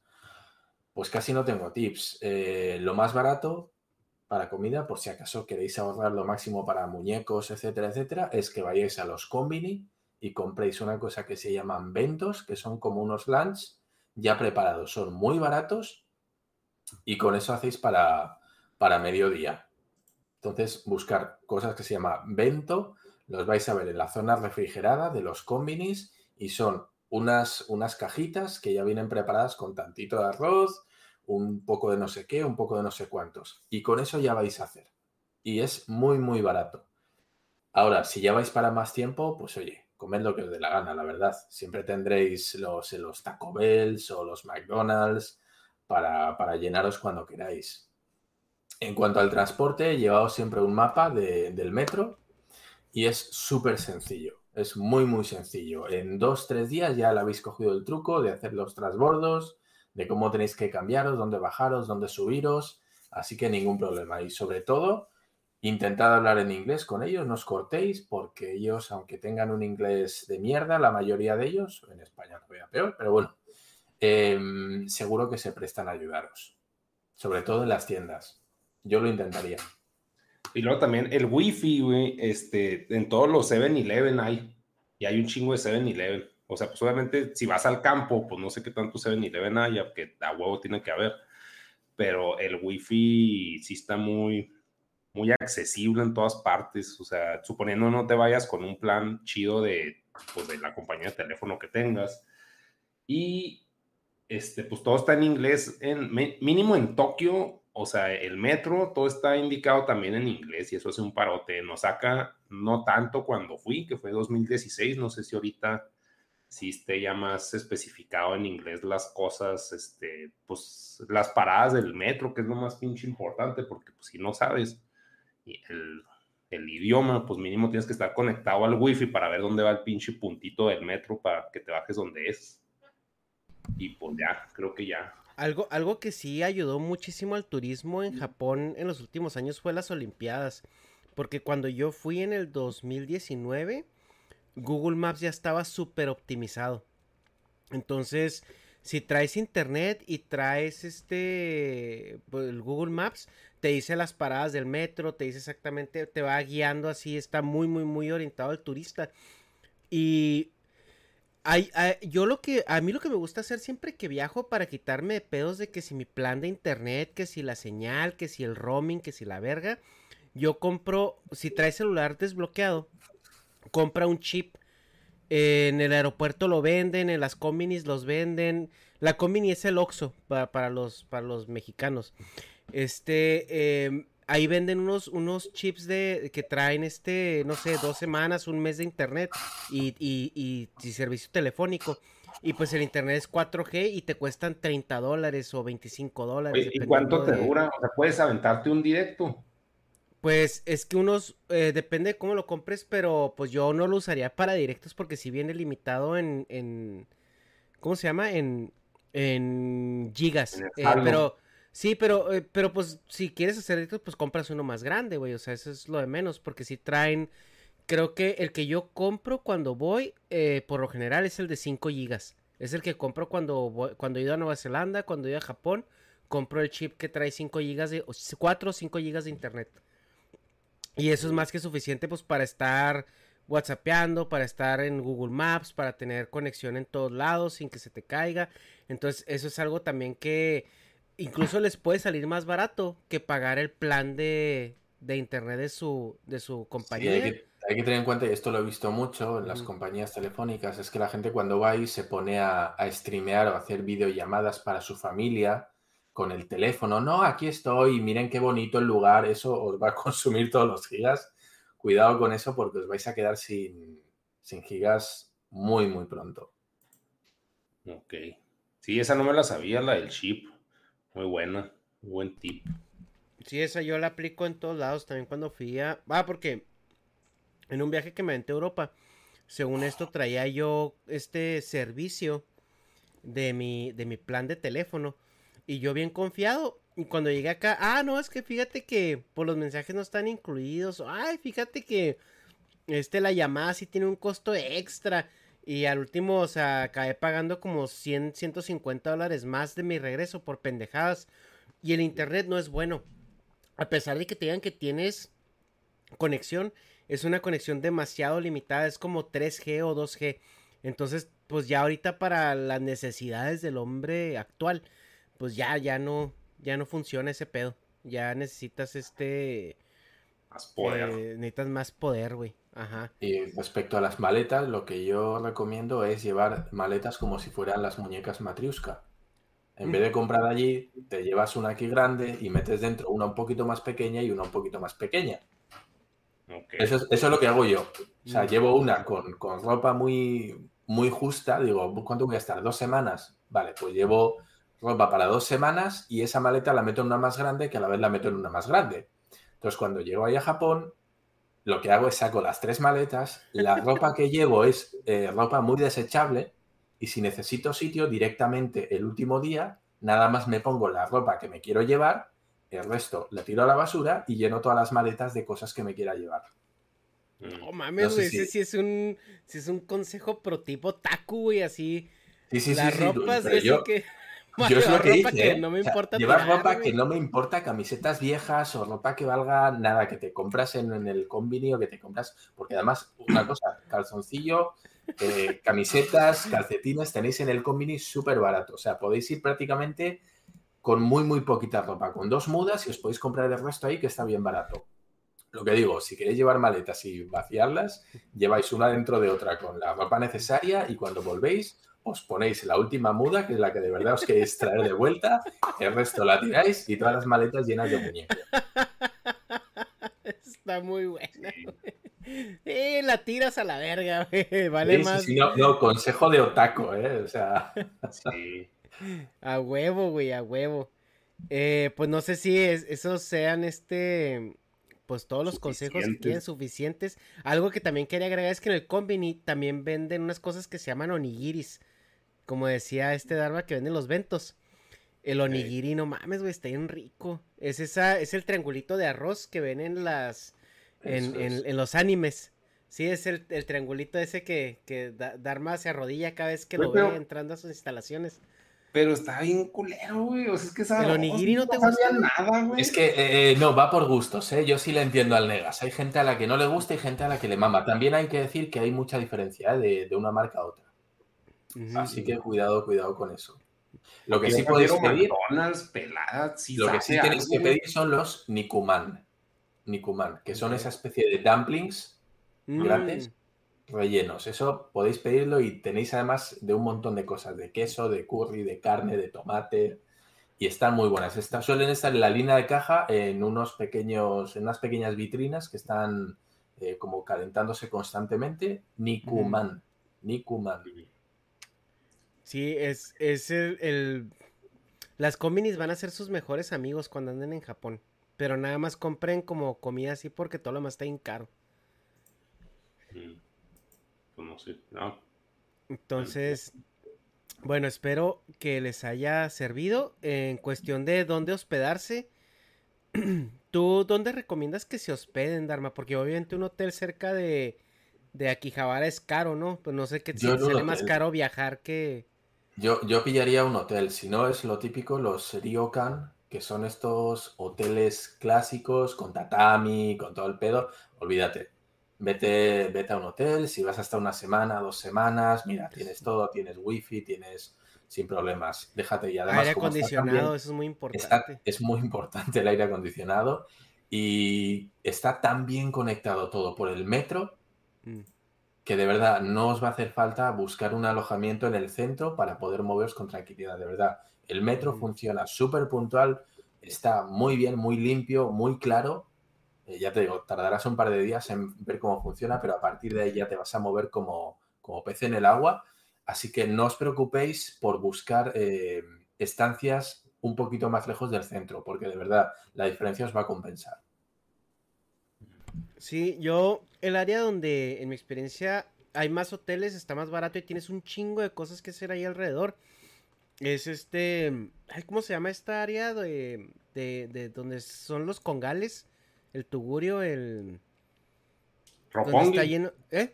pues casi no tengo tips. Eh, lo más barato para comida, por si acaso queréis ahorrar lo máximo para muñecos, etcétera, etcétera, es que vayáis a los combini y compréis una cosa que se llaman ventos, que son como unos lunch ya preparados. Son muy baratos y con eso hacéis para, para mediodía. Entonces, buscar cosas que se llama bento, los vais a ver en la zona refrigerada de los combinis y son unas, unas cajitas que ya vienen preparadas con tantito de arroz, un poco de no sé qué, un poco de no sé cuántos. Y con eso ya vais a hacer. Y es muy, muy barato. Ahora, si ya vais para más tiempo, pues oye, comed lo que os dé la gana, la verdad. Siempre tendréis los, los Taco Bells o los McDonald's para, para llenaros cuando queráis. En cuanto al transporte, llevaos siempre un mapa de- del metro y es súper sencillo. Es muy, muy sencillo. En dos, tres días ya le habéis cogido el truco de hacer los transbordos, de cómo tenéis que cambiaros, dónde bajaros, dónde subiros. Así que ningún problema. Y sobre todo, intentad hablar en inglés con ellos, no os cortéis, porque ellos, aunque tengan un inglés de mierda, la mayoría de ellos, en España todavía peor, pero bueno, em, seguro que se prestan a ayudaros, sobre todo en las tiendas. Yo lo intentaría. Y luego también el wifi, güey, este, en todos los 7-Eleven hay, y hay un chingo de 7-Eleven. O sea, pues obviamente si vas al campo, pues no sé qué tanto 7-Eleven hay, que a huevo tiene que haber, pero el wifi sí está muy, muy accesible en todas partes. O sea, suponiendo no te vayas con un plan chido de, pues, de la compañía de teléfono que tengas. Y este, pues todo está en inglés, en, mínimo en Tokio, o sea, el metro, todo está indicado también en inglés y eso hace un parote. Nos saca no tanto cuando fui, que fue 2016, no sé si ahorita si esté ya más especificado en inglés las cosas, este, pues las paradas del metro, que es lo más pinche importante, porque pues, si no sabes el, el, idioma, pues mínimo tienes que estar conectado al wifi para ver dónde va el pinche puntito del metro para que te bajes donde es. Y pues ya, creo que ya. Algo, algo que sí ayudó muchísimo al turismo en Japón en los últimos años fue las Olimpiadas. Porque cuando yo fui en el 2019, Google Maps ya estaba súper optimizado. Entonces, si traes internet y traes este pues, el Google Maps, te dice las paradas del metro, te dice exactamente, te va guiando así, está muy, muy, muy orientado al turista. Y hay, yo lo que, a mí lo que me gusta hacer siempre que viajo para quitarme de pedos de que si mi plan de internet, que si la señal, que si el roaming, que si la verga, yo compro, si traes celular desbloqueado, compra un chip. En el aeropuerto lo venden, en las combinis los venden. La combini es el Oxxo para, los, para los mexicanos. Este, em, ahí venden unos, unos chips de que traen este, no sé, dos semanas, un mes de internet y, y, y, servicio telefónico. Y pues el internet es 4G y te cuestan 30 dólares o 25 dólares. ¿Y cuánto te dura? O sea, puedes aventarte un directo. Pues es que unos, eh, depende de cómo lo compres, pero pues yo no lo usaría para directos porque si viene limitado en, en ¿cómo se llama? En, en gigas. Eh, pero, sí, pero, eh, pero pues si quieres hacer directos, pues compras uno más grande, güey. O sea, eso es lo de menos, porque si traen, creo que el que yo compro cuando voy, por lo general es el de 5 gigas. Es el que compro cuando voy, cuando he ido a Nueva Zelanda, cuando he ido a Japón, compro el chip que trae 5 gigas de, 4 o 5 gigas de internet. Y eso es más que suficiente pues para estar whatsappeando, para estar en Google Maps, para tener conexión en todos lados sin que se te caiga. Entonces eso es algo también que incluso les puede salir más barato que pagar el plan de, internet de su, de su compañía. hay, que, tener en cuenta, y esto lo he visto mucho en las compañías telefónicas, es que la gente cuando va ahí se pone a, a streamear o a hacer videollamadas para su familia con el teléfono, no, aquí estoy, miren qué bonito el lugar, eso os va a (laughs) consumir todos los gigas. Cuidado con eso porque os vais a quedar sin, sin gigas muy, muy pronto. Ok. Sí, esa no me la sabía, la del chip. Muy buena, buen tip. Sí, esa yo la aplico en todos lados, también cuando fui a... Ah, porque en un viaje que me aventé a Europa, según esto traía yo este servicio de mi, de mi plan de teléfono y yo bien confiado. Y cuando llegué acá, ah, no, es que fíjate que por los mensajes no están incluidos. Ay, fíjate que este, la llamada sí tiene un costo extra. Y al último, o sea, acabé pagando como 100, 150 dólares más de mi regreso por pendejadas. Y el internet no es bueno. A pesar de que te digan que tienes conexión, es una conexión demasiado limitada. Es como 3G o 2G. Entonces, pues ya ahorita para las necesidades del hombre actual, pues ya, ya no, ya no funciona ese pedo. Ya necesitas este... Más poder. Eh, necesitas más poder, güey. Ajá. Y respecto a las maletas, lo que yo recomiendo es llevar maletas como si fueran las muñecas Matriuska. En vez de comprar allí, te llevas una aquí grande y metes dentro una un poquito más pequeña y una un poquito más pequeña. Eso, es, eso, es, lo que hago yo. O sea, llevo una con, con, ropa muy, muy justa. Digo, ¿cuánto voy a estar? ¿Dos semanas? Vale, pues llevo ropa para dos semanas y esa maleta la meto en una más grande que a la vez la meto en una más grande. Entonces, cuando llego ahí a Japón, lo que hago es saco las tres maletas, la ropa que llevo es eh, ropa muy desechable y si necesito sitio directamente el último día, nada más me pongo la ropa que me quiero llevar El resto lo tiro a la basura y lleno todas las maletas de cosas que me quiera llevar. No mames, güey, ese sí es un, sí es un consejo pro tipo taku, güey, así. Sí, sí, Las sí. sí, ropas de yo, eso que... (laughs) yo es lo ropa que ¿eh? no me O sea, importa llevar ropa que no me importa, camisetas viejas o ropa que valga nada, que te compras en, en el combini o que te compras. Porque además, una cosa, calzoncillo, eh, camisetas, calcetines, tenéis en el combini súper barato. O sea, podéis ir prácticamente con muy, muy poquita ropa, con dos mudas y os podéis comprar el resto ahí que está bien barato. Lo que digo, si queréis llevar maletas y vaciarlas, lleváis una dentro de otra con la ropa necesaria y cuando volvéis os ponéis la última muda, que es la que de verdad os queréis traer de vuelta, el resto la tiráis y todas las maletas llenas de muñecos. Está muy buena. Eh, la tiras a la verga, güey. Vale Sí, más sí, no, no, consejo de otaco, ¿eh? O sea, Sí. a huevo, güey, a huevo. Eh, pues no sé si es- esos sean este, pues todos los consejos que Suficientes. quieren suficientes. Algo que también quería agregar es que en el Combini también venden unas cosas que se llaman onigiris. Como decía este Dharma que venden los ventos. El onigiri, no mames, güey, está bien rico. Es esa, es el triangulito de arroz que ven en las, en, en- en los animes. Sí, es el, el triangulito ese que, que Da- Dharma se arrodilla cada vez que lo ve entrando a sus instalaciones. Pero está bien culero, güey. O sea, es que esa ¿El onigiri no te sabía gusta? nada, güey. es que eh, no, va por gustos, ¿eh? Yo sí le entiendo al Negas. Hay gente a la que no le gusta y gente a la que le mama. También hay que decir que hay mucha diferencia ¿eh? de, de una marca a otra. Así que cuidado, cuidado con eso. Lo que sí podéis pedir, McDonald's, peladas, sí lo que sí tenéis algo, que pedir son los Nikuman. Nikuman, que son esa especie de dumplings Mm, grandes rellenos. Eso podéis pedirlo y tenéis además de un montón de cosas, de queso, de curry, de carne, de tomate. Y están muy buenas. Está- suelen estar en la línea de caja en unos pequeños, en unas pequeñas vitrinas que están eh, como calentándose constantemente. Nikuman. Nikuman. Sí, es, es el, el- Las combinis van a ser sus mejores amigos cuando anden en Japón. Pero nada más compren como comida así porque todo lo más está bien caro. Mm. Pues no sé. No. Entonces, bueno, espero que les haya servido. En cuestión de dónde hospedarse, (clears throat) ¿tú dónde recomiendas que se hospeden, Dharma? Porque obviamente un hotel cerca de, de Akihabara es caro, ¿no? Pues no sé qué sale más caro viajar que... Yo, yo pillaría un hotel, si no es lo típico, los ryokan, que son estos hoteles clásicos con tatami, con todo el pedo, olvídate. Vete, vete a un hotel, si vas hasta una semana, dos semanas, mira, tienes todo, tienes wifi, tienes sin problemas, déjate y además Aire acondicionado, bien- eso es muy está- importante. es muy importante el aire acondicionado y está tan bien conectado todo por el metro Mm. Que de verdad no os va a hacer falta buscar un alojamiento en el centro para poder moveros con tranquilidad, de verdad. El metro Mm. funciona súper puntual, está muy bien, muy limpio, muy claro. Eh, ya te digo, tardarás un par de días en ver cómo funciona, pero a partir de ahí ya te vas a mover como, como pez en el agua. Así que no os preocupéis por buscar eh, estancias un poquito más lejos del centro, porque de verdad la diferencia os va a compensar. Sí, yo, el área donde en mi experiencia hay más hoteles, está más barato y tienes un chingo de cosas que hacer ahí alrededor. Es este, ay, ¿cómo se llama esta área de, de, de donde son los congales? El tugurio, el... Donde está Ropongi. lleno... ¿Eh?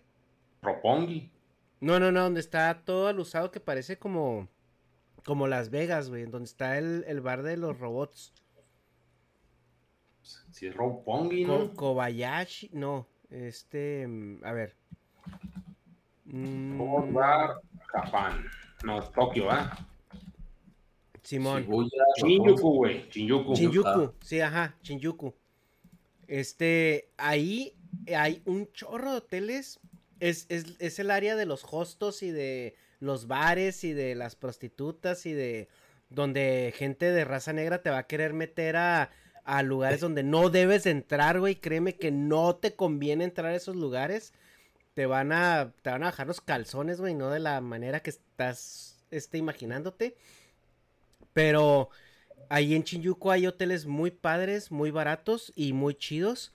Ropongi. No, no, no, donde está todo alusado que parece como... Como Las Vegas, güey, donde está el, el bar de los robots. Si es Ropongi, Ko- ¿no? Kobayashi, no, este, mm, a ver. Mm, Robot Bar, Japón. No, Tokio, ¿ah? Simón. Shibuya, Shinjuku, güey. Shinjuku. Shinjuku, sí, ajá, Shinjuku. Este, ahí hay un chorro de hoteles. Es, es, es el área de los hostos y de los bares y de las prostitutas y de donde gente de raza negra te va a querer meter a, a lugares donde no debes de entrar, güey. Créeme que no te conviene entrar a esos lugares. Te van a, te van a bajar los calzones, güey, no de la manera que estás este, imaginándote. Pero ahí en Shinjuku hay hoteles muy padres, muy baratos y muy chidos.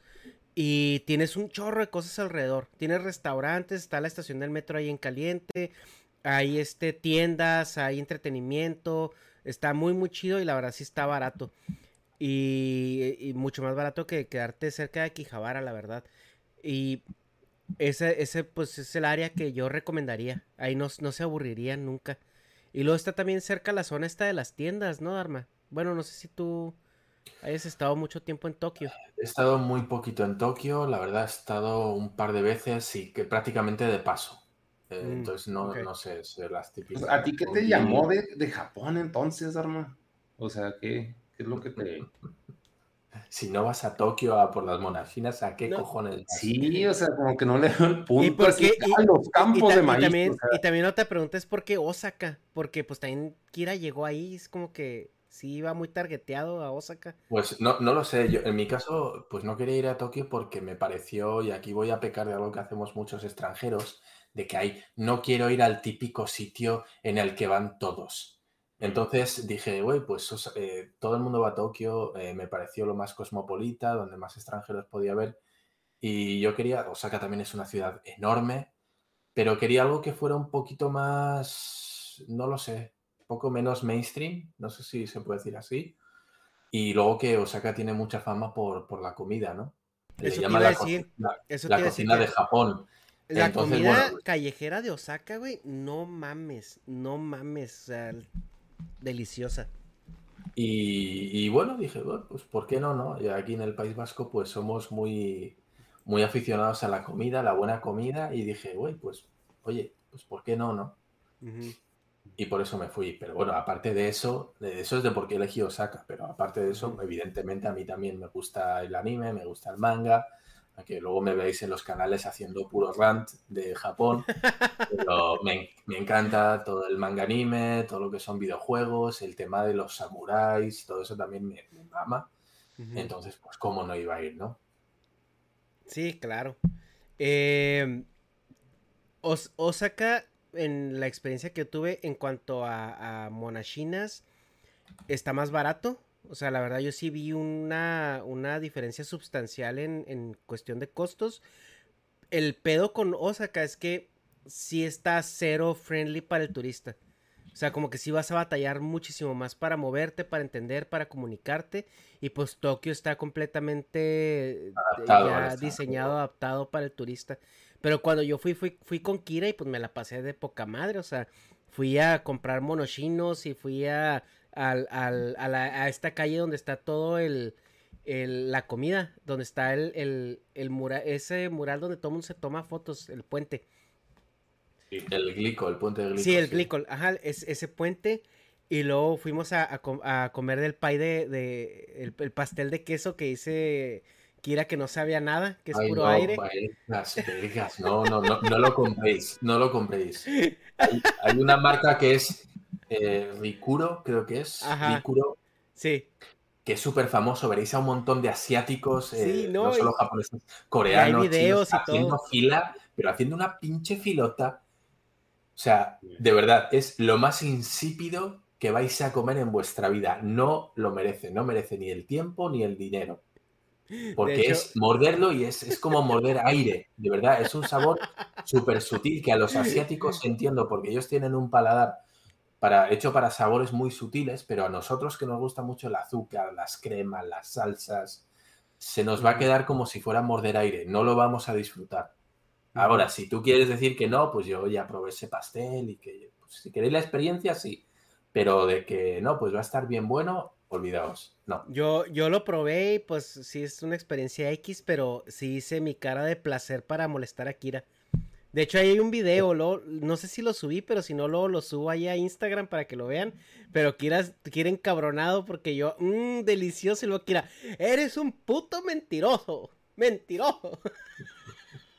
Y tienes un chorro de cosas alrededor. Tienes restaurantes, está la estación del metro ahí en caliente. Hay este, tiendas, hay entretenimiento. Está muy, muy chido y la verdad sí está barato. Y, mucho más barato que quedarte cerca de Quijabara, la verdad. Y ese, ese pues es el área que yo recomendaría. Ahí no, no se aburrirían nunca. Y luego está también cerca la zona esta de las tiendas, ¿no, Dharma? Bueno, no sé si tú hayas estado mucho tiempo en Tokio. He estado muy poquito en Tokio, la verdad he estado un par de veces y que prácticamente de paso. Eh, mm, entonces no, no sé, las típicas. Pues, ¿A ti qué te llamó de, de Japón entonces, Dharma? O sea, ¿qué, ¿qué, es lo que te... Si no vas a Tokio a por las monajinas, ¿a qué cojones? Sí, o sea, como que no le doy el punto. ¿Y por qué? los campos de maíz. También, Y también no te preguntes por qué Osaka, porque pues también Kira llegó ahí, es como que sí iba muy targeteado a Osaka. Pues no, no lo sé, yo en mi caso pues no quería ir a Tokio porque me pareció, y aquí voy a pecar de algo que hacemos muchos extranjeros, de que hay, no quiero ir al típico sitio en el que van todos. Entonces dije, güey, pues eh, todo el mundo va a Tokio, eh, me pareció lo más cosmopolita, donde más extranjeros podía haber. Y yo quería, Osaka también es una ciudad enorme, pero quería algo que fuera un poquito más, no lo sé, un poco menos mainstream, no sé si se puede decir así. Y luego que Osaka tiene mucha fama por, por la comida, ¿no? Eso llama la, decir, la cocina de Japón. La comida callejera de Osaka, güey, no mames, no mames. O sea, deliciosa. Y, bueno, dije, pues ¿por qué no, no? Y aquí en el País Vasco pues somos muy, muy aficionados a la comida, la buena comida, y dije, güey, pues, oye, pues ¿por qué no, no? Y por eso me fui. Pero bueno, aparte de eso, de eso es de por qué elegí Osaka, pero aparte de eso, evidentemente a mí también me gusta el anime, me gusta el manga, que luego me veis en los canales haciendo puro rant de Japón. Pero (laughs) me, encanta todo el manga anime, todo lo que son videojuegos, el tema de los samuráis, todo eso también me, me mama. Entonces, pues, ¿cómo no iba a ir, no? Sí, claro. Eh, Osaka, en la experiencia que tuve en cuanto a, a monachinas, está más barato o sea, la verdad yo sí vi una, una diferencia sustancial en, en, cuestión de costos. El pedo con Osaka es que sí está cero friendly para el turista. O sea, como que sí vas a batallar muchísimo más para moverte, para entender, para comunicarte. Y pues Tokio está completamente eh, ya diseñado, adaptado para el turista. Pero cuando yo fui, fui, fui con Kira y pues me la pasé de poca madre. O sea, fui a comprar monoshinos y fui a al, al, a, la, a, esta calle donde está todo el, el la comida, donde está el, el, el mural, ese mural donde todo el mundo se toma fotos, el puente. Sí, el glico, el puente de glico. Sí, el glico, ajá, es, ese puente. Y luego fuimos a, a, a comer del pay de, de el, el, pastel de queso que hice Kira que no sabía nada, que es puro aire. no, no, no, no lo compréis, no lo compréis. (laughs) Hay, hay una marca que es eh, Rikuro, creo que es. Rikuro. Sí. Que es súper famoso. Veréis a un montón de asiáticos, eh, no, solo japoneses, coreanos, videos haciendo fila, pero haciendo una pinche filota. O sea, de verdad, es lo más insípido que vais a comer en vuestra vida. No lo merece, no merece ni el tiempo ni el dinero. Porque es morderlo y es, es, como morder aire, de verdad, es un sabor (laughs) súper sutil que a los asiáticos (laughs) entiendo, porque ellos tienen un paladar para, hecho para sabores muy sutiles, pero a nosotros que nos gusta mucho el azúcar, las cremas, las salsas, se nos va a quedar como si fuera morder aire, no lo vamos a disfrutar. Ahora, si tú quieres decir que no, pues yo ya probé ese pastel y que pues, si queréis la experiencia, sí, pero de que no, pues va a estar bien bueno, olvidaos, no. Yo, yo lo probé y pues sí es una experiencia X, pero sí hice mi cara de placer para molestar a Kira. De hecho, ahí hay un video, no sé si lo subí, pero si no, luego lo subo ahí a Instagram para que lo vean. Pero quieras, quieren cabronado porque yo, mmm, delicioso. Y luego quiera, eres un puto mentiroso. Mentiroso.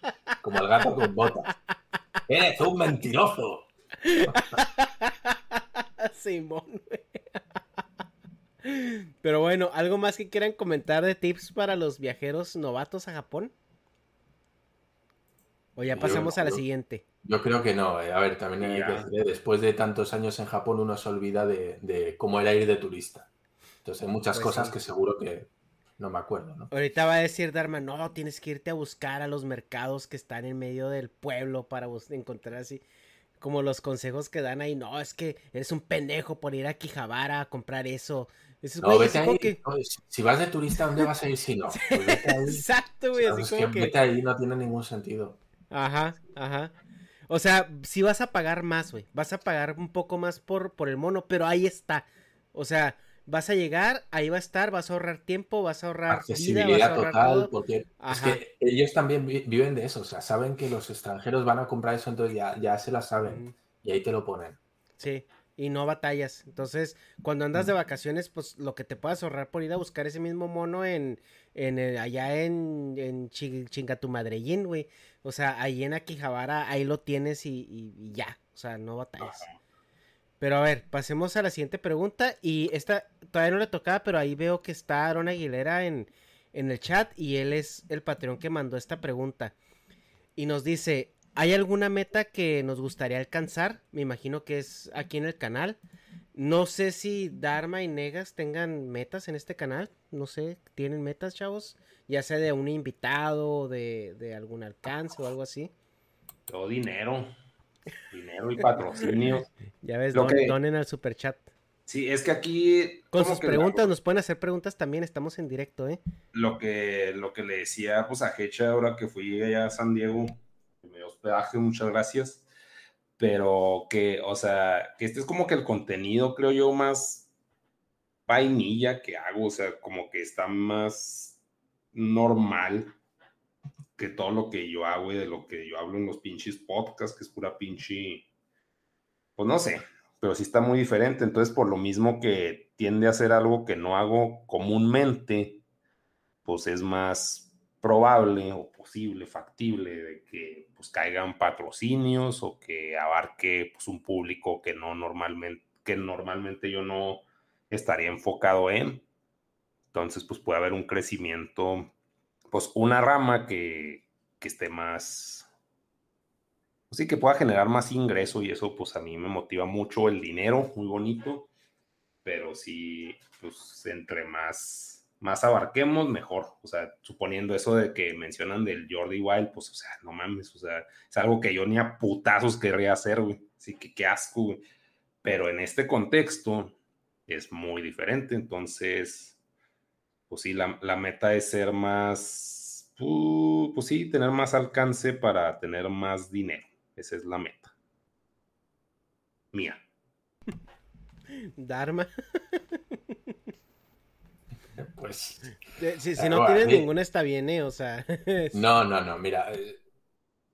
(laughs) Como el gato con botas. Eres un mentiroso. (laughs) Simón, Pero bueno, ¿algo más que quieran comentar de tips para los viajeros novatos a Japón? O ya pasamos a la siguiente. Yo creo que no. Eh. A ver, también hay que decir, eh, después de tantos años en Japón uno se olvida de, cómo era ir de turista. Entonces hay muchas pues cosas que seguro que no me acuerdo, ¿no? Ahorita va a decir Dharma, no, tienes que irte a buscar a los mercados que están en medio del pueblo para encontrar así como los consejos que dan ahí. No, es que eres un pendejo por ir a Quijabara a comprar eso. no, vete ahí, si vas de turista, ¿dónde vas a ir si no? (laughs) Pues Exacto, güey. así como que, Vete ahí no tiene ningún sentido. Ajá, ajá. O sea, si vas a pagar más, güey. Vas a pagar un poco más por, por el mono, pero ahí está. O sea, vas a llegar, ahí va a estar, vas a ahorrar tiempo, vas a ahorrar accesibilidad vida, vas a ahorrar total, porque es que ellos también viven de eso, o sea, saben que los extranjeros van a comprar eso, entonces ya, ya se la saben y ahí te lo ponen. Sí, y no batallas. Entonces, cuando andas de vacaciones, pues lo que te puedas ahorrar por ir a buscar ese mismo mono en, en allá en, en Chingatumadrellín, güey. O sea, ahí en Aquijabara, ahí lo tienes y, ya. O sea, no batallas. Pero a ver, pasemos a la siguiente pregunta. Y esta todavía no le tocaba, pero ahí veo que está Aaron Aguilera en, en el chat y él es el patrón que mandó esta pregunta. Y nos dice, ¿Hay alguna meta que nos gustaría alcanzar? Me imagino que es aquí en el canal. No sé si Dharma y Negas tengan metas en este canal. No sé, ¿tienen metas, chavos? Ya sea de un invitado, de, de algún alcance o algo así. Todo dinero. Dinero y patrocinio. (laughs) ya ves, donen al super chat. Sí, es que aquí. Con sus preguntas, nos pueden hacer preguntas también, estamos en directo, ¿eh? Lo que, lo que le decía pues, a Hecha ahora que fui allá a San Diego me hospedaje, muchas gracias. Pero que, o sea, que este es como que el contenido, creo yo, más vainilla que hago, o sea, como que está más normal que todo lo que yo hago y de lo que yo hablo en los pinches podcasts, que es pura pinche, pues no sé, pero sí está muy diferente. Entonces, por lo mismo que tiende a ser algo que no hago comúnmente, pues es más probable o posible, factible de que pues caigan patrocinios o que abarque pues, un público que no normalmente, que normalmente yo no estaría enfocado en. Entonces, pues puede haber un crecimiento, pues una rama que, que esté más, pues sí, que pueda generar más ingreso y eso pues a mí me motiva mucho el dinero, muy bonito, pero sí, pues entre más más abarquemos, mejor. O sea, suponiendo eso de que mencionan del Jordi Wild, pues, o sea, no mames, o sea, es algo que yo ni a putazos querría hacer, güey. Así que qué asco, güey. Pero en este contexto es muy diferente. Entonces, pues sí, la, meta es ser más, pues sí, tener más alcance para tener más dinero. Esa es la meta. Mía. Dharma. (laughs) Pues. Si, no tienes ninguna, está bien, ¿eh? O sea. (laughs) No, no, no. Mira, eh,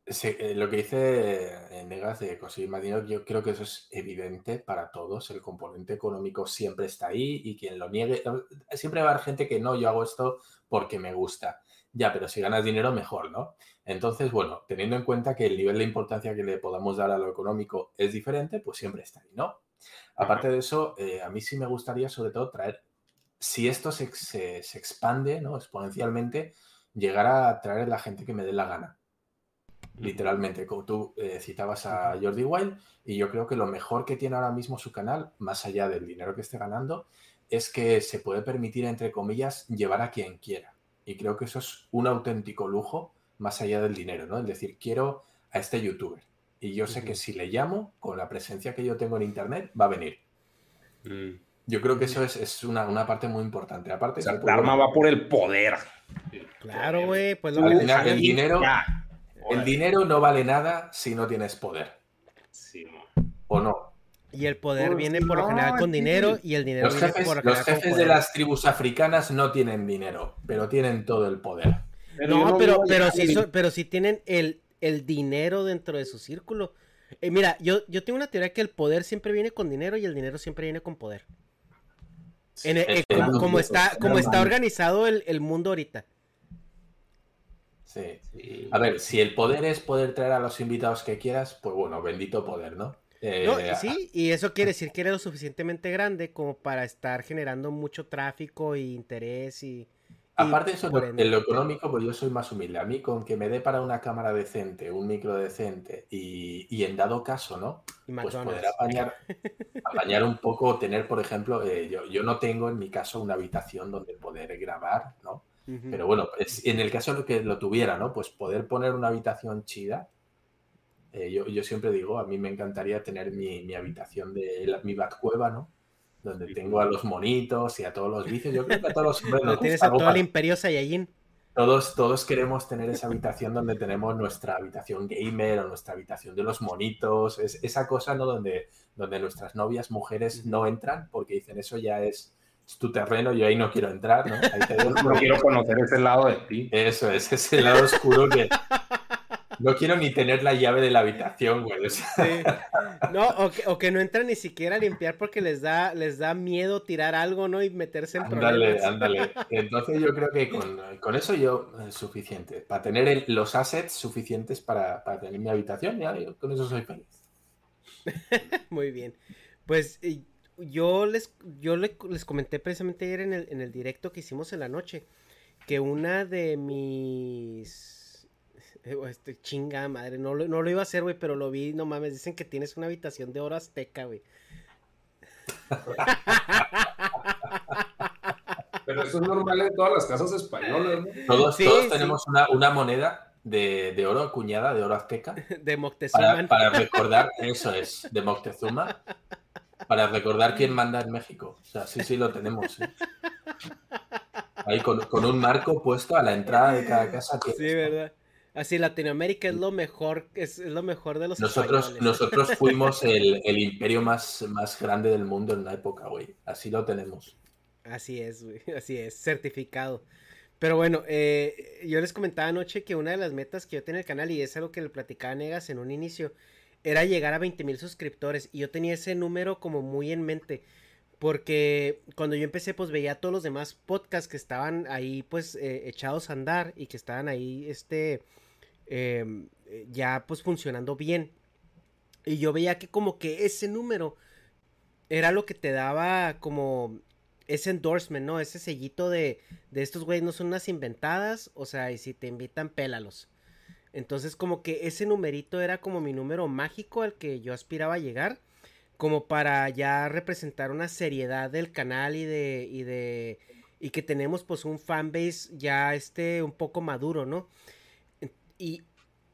eh, lo que dice Negas de conseguir más dinero, yo creo que eso es evidente para todos. El componente económico siempre está ahí y quien lo niegue. Siempre va a haber gente que no, yo hago esto porque me gusta. Ya, pero si ganas dinero, mejor, ¿no? Entonces, bueno, teniendo en cuenta que el nivel de importancia que le podamos dar a lo económico es diferente, pues siempre está ahí, ¿no? Aparte de eso, a mí sí me gustaría sobre todo traer si esto se, expande ¿no? exponencialmente, llegar a traer a la gente que me dé la gana. Literalmente, como tú eh, citabas a Jordi Wild, y yo creo que lo mejor que tiene ahora mismo su canal, más allá del dinero que esté ganando, es que se puede permitir, entre comillas, llevar a quien quiera. Y creo que eso es un auténtico lujo, más allá del dinero, ¿no? Es decir, quiero a este youtuber. Y yo sé que si le llamo, con la presencia que yo tengo en internet, va a venir. Mm. Yo creo que eso es, una, parte muy importante. Aparte, el arma va por el poder. Claro, güey. Pues el, dinero, el dinero no vale nada si no tienes poder. Sí, ¿O no? Y el poder pues viene por lo general con dinero y el dinero los jefes, por Los jefes de las tribus africanas no tienen dinero, pero tienen todo el poder. no, pero, pero, sí, pero sí tienen el, el dinero dentro de su círculo. Eh, mira, yo, yo tengo una teoría que el poder siempre viene con dinero y el dinero siempre viene con poder. Eh, como, está, como está organizado el, mundo ahorita. Sí. A ver, si el poder es poder traer a los invitados que quieras, pues bueno, bendito poder, ¿no? Eh, sí, y eso quiere decir que eres lo suficientemente grande como para estar generando mucho tráfico e interés y, Aparte de eso, en lo económico, pues yo soy más humilde. A mí, con que me dé para una cámara decente, un micro decente y, en dado caso, ¿no? Pues poder apañar, un poco, tener, por ejemplo, eh, yo, no tengo en mi caso una habitación donde poder grabar, ¿no? Pero bueno, en el caso de que lo tuviera, ¿no? Pues poder poner una habitación chida. Eh, yo, siempre digo, a mí me encantaría tener mi, habitación de mi bat cueva, ¿no? Donde tengo a los monitos y a todos los vicios. Yo creo que a todos los hombres (laughs) nos tienes a todo el imperio Saiyajin. Todos, todos queremos tener esa habitación donde tenemos nuestra habitación gamer o nuestra habitación de los monitos, es, esa cosa ¿no? donde, donde nuestras novias mujeres no entran porque dicen eso ya es, tu terreno, yo ahí no quiero entrar, ¿no? (laughs) no quiero conocer ese lado de ti. Eso es, ese lado oscuro que, no quiero ni tener la llave de la habitación, güey. Sí. No, o que, no entran ni siquiera a limpiar porque les da, les da miedo tirar algo, ¿no? Y meterse en ándale, Ándale, (laughs) Entonces yo creo que con, eso yo es eh, suficiente. Para tener los assets suficientes para, tener mi habitación, ya con eso soy feliz. (laughs) Muy bien. Pues yo les, yo les comenté precisamente ayer en el, en el directo que hicimos en la noche que una de mis (laughs) este, chinga madre, no lo, no lo iba a hacer, güey, pero lo vi, no mames, dicen que tienes una habitación de oro azteca, güey. (laughs) Pero eso es normal en todas las casas españolas, ¿no? Todos, todos tenemos una, una, moneda de, de, oro acuñada, de oro azteca. (laughs) De Moctezuma. Para, recordar, eso es, de Moctezuma. Para recordar quién manda en México. O sea, sí, sí lo tenemos. Ahí con, con, un marco puesto a la entrada de cada casa. Sí, verdad. Así Latinoamérica es lo mejor, es, lo mejor de los Nosotros, nosotros (laughs) fuimos el, imperio más, más grande del mundo en la época, güey. Así lo tenemos. Así es, güey. (laughs) Así es, certificado. Pero bueno, eh, yo les comentaba anoche que una de las metas que yo tenía en el canal, y es algo que le platicaba a Negas en un inicio, era llegar a 20 mil suscriptores. Y yo tenía ese número como muy en mente. Porque cuando yo empecé, pues veía a todos los demás podcasts que estaban ahí, pues, eh, echados a andar y que estaban ahí, este, eh, ya pues funcionando bien. Y yo veía que como que ese número era lo que te daba como ese endorsement, ¿no? Ese sellito de, de estos güeyes no son unas inventadas, o sea, y si te invitan, pélalos. Entonces como que ese numerito era como mi número mágico al que yo aspiraba a llegar, como para ya representar una seriedad del canal y de, y de, y que tenemos pues un fanbase ya este un poco maduro, ¿no? Y,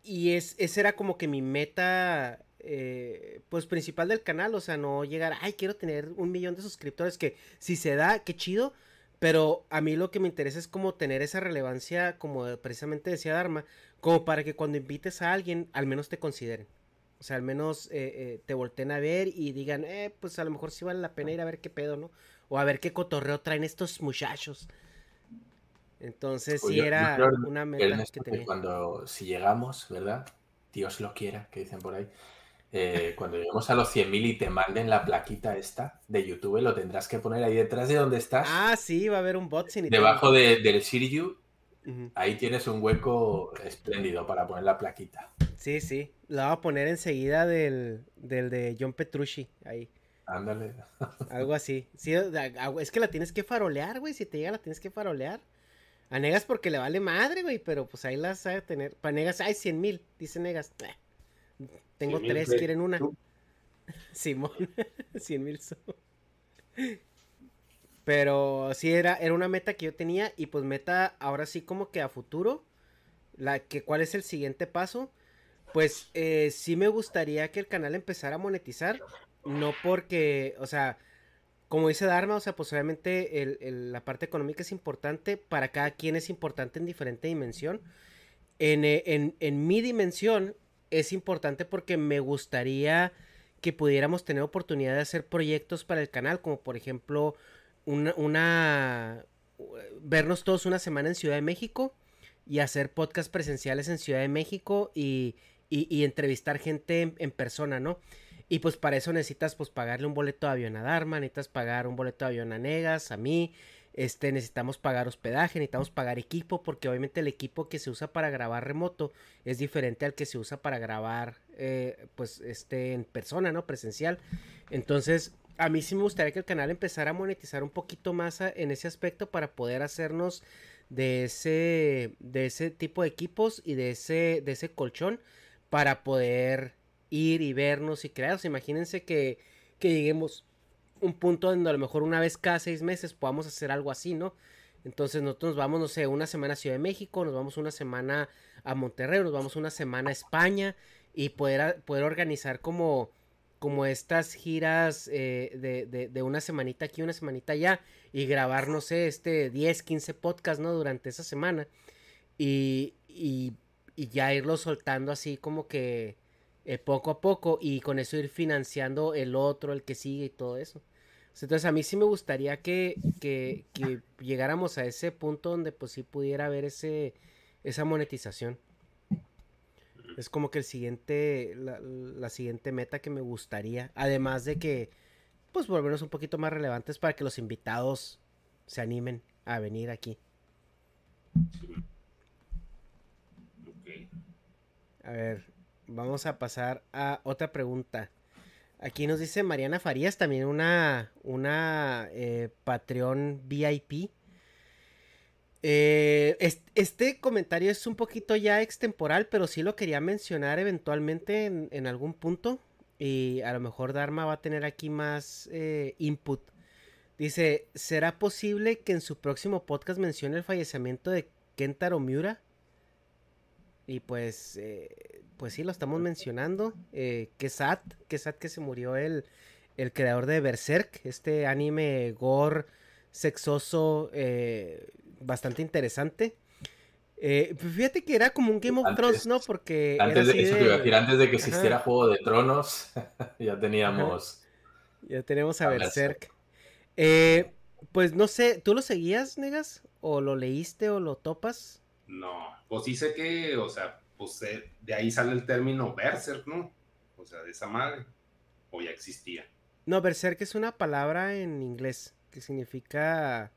y es, esa era como que mi meta, eh, pues principal del canal, o sea, no llegar, ay, quiero tener un millón de suscriptores, que si se da, qué chido, pero a mí lo que me interesa es como tener esa relevancia, como precisamente decía Dharma, como para que cuando invites a alguien, al menos te consideren. O sea, al menos eh, eh, te volteen a ver y digan, eh, pues a lo mejor sí vale la pena ir a ver qué pedo, ¿no? O a ver qué cotorreo traen estos muchachos. Entonces pues sí era una meta que tenía. Cuando, si llegamos, ¿verdad? Dios lo quiera, que dicen por ahí. Eh, cuando lleguemos a los 100.000 y te manden la plaquita esta de YouTube, lo tendrás que poner ahí detrás de donde estás. Ah, sí, va a haber un bot sin Debajo de, del Sirius, ahí tienes un hueco espléndido para poner la plaquita. Sí, sí, la voy a poner enseguida del, del de John Petrucci, ahí. Ándale. Algo así. Sí, es que la tienes que farolear, güey. Si te llega, la tienes que farolear. A Negas porque le vale madre, güey, pero pues ahí las sabe tener. Para Negas, hay 100 mil, dice Negas. tengo tres, quieren una. (laughs) Simón, (laughs) 100 mil Pero sí era, era una meta que yo tenía y pues meta ahora sí como que a futuro. La, que, ¿Cuál es el siguiente paso? Pues eh, sí me gustaría que el canal empezara a monetizar. No porque, o sea, como dice Dharma, o sea, pues obviamente la parte económica es importante, para cada quien es importante en diferente dimensión. Eh, en, mi dimensión es importante porque me gustaría que pudiéramos tener oportunidad de hacer proyectos para el canal, como por ejemplo una, vernos todos una semana en Ciudad de México y hacer podcast presenciales en Ciudad de México y, entrevistar gente en persona, ¿no? Y pues para eso necesitas pues pagarle un boleto de avión a Dharma, necesitas pagar un boleto de avión a Negas, a mí, este, necesitamos pagar hospedaje, necesitamos pagar equipo, porque obviamente el equipo que se usa para grabar remoto es diferente al que se usa para grabar, eh, pues, este, en persona, ¿no? Presencial. Entonces, a mí sí me gustaría que el canal empezara a monetizar un poquito más en ese aspecto para poder hacernos de ese, de ese tipo de equipos y de ese, de ese colchón para poder ir y vernos y crear. imagínense que, que lleguemos un punto donde a lo mejor una vez cada seis meses podamos hacer algo así, ¿no? Entonces nosotros nos vamos, no sé, una semana a Ciudad de México, nos vamos una semana a Monterrey, nos vamos una semana a España y poder, poder organizar como, como estas giras eh, de, una semanita aquí, una semanita allá, y grabar, no sé, este 10, 15 podcasts, ¿no? Durante esa semana. Y, y, ya irlo soltando así como que eh, poco a poco y con eso ir financiando el otro, el que sigue y todo eso. Entonces a mí sí me gustaría que, que, que llegáramos a ese punto donde pues sí pudiera haber ese, esa monetización. Es como que el siguiente, la, siguiente meta que me gustaría. Además de que, pues, volvernos un poquito más relevantes para que los invitados se animen a venir aquí. A ver, vamos a pasar a otra pregunta. Aquí nos dice Mariana Farías, también una, una eh, Patreon VIP. Eh, este comentario es un poquito ya extemporal, pero sí lo quería mencionar eventualmente en, algún punto. Y a lo mejor Dharma va a tener aquí más eh, input. Dice, ¿será posible que en su próximo podcast mencione el fallecimiento de Kentaro Miura? Y pues, eh, pues sí, lo estamos mencionando. que sad, que sad que se murió el, el creador de Berserk, este anime gore sexoso, bastante interesante. Eh, pues fíjate que era como un Game of Thrones, ¿no? Porque. Antes de, antes de que existiera Juego de Tronos, (laughs) ya teníamos. Ya tenemos a, Berserk. Eh, pues no sé, ¿tú lo seguías, Negas? ¿O lo leíste o lo topas? No, pues sí sé que, o sea, pues eh, de ahí sale el término Berserk, ¿no? O sea, de esa madre. O ya existía. No, Berserk es una palabra en inglés que significa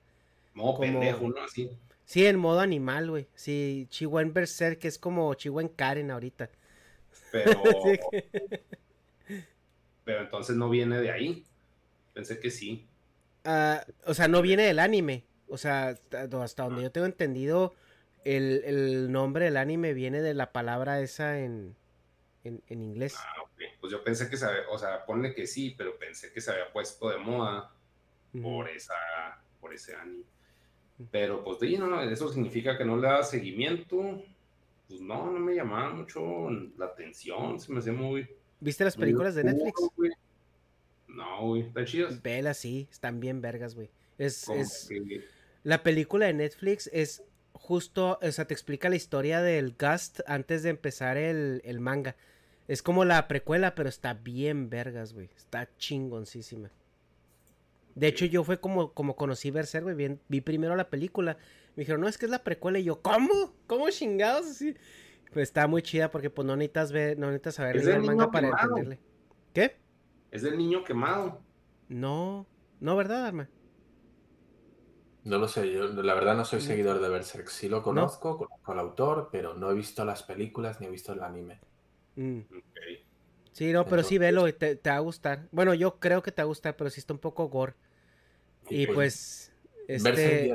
Modo pendejo, ¿no? Así. Sí, en modo animal, güey. Sí, Chihuahua Berserk es como Chihuahua Karen ahorita. Pero. (laughs) Pero entonces no viene de ahí. Pensé que sí. Ah, o sea, no viene del anime. O sea, hasta, donde yo tengo entendido, el, nombre del anime viene de la palabra esa en, en, inglés. Ah, ok. Pues yo pensé que se había, o sea, ponle que sí, pero pensé que se había puesto de moda por esa, por ese anime. Pero pues no, eso significa que no le da seguimiento. Pues no, no me llamaba mucho la atención, se me hacía muy... ¿Viste las películas de Netflix? No, güey, están chidas. Vela, sí, están bien vergas, güey. Es, es... La película de Netflix es justo, o sea, te explica la historia del Gast antes de empezar el, el manga. Es como la precuela, pero está bien vergas, güey. Está chingoncísima. De hecho, yo fue como, como conocí Berserk, güey. Vi, primero la película. Me dijeron, no, es que es la precuela. Y yo, ¿cómo? ¿Cómo chingados? Así. Pues está muy chida porque pues no necesitas ver, no necesitas saber el manga para entenderle. ¿Qué? Es del niño quemado. No, no, ¿verdad, Arma? No lo sé, yo la verdad no soy seguidor de Berserk. Sí lo conozco, conozco al autor, pero no he visto las películas ni he visto el anime. Mm. Sí, no, pero sí velo y te, te, va a gustar. Bueno, yo creo que te va a gustar, pero sí está un poco gore. Y, pues, este...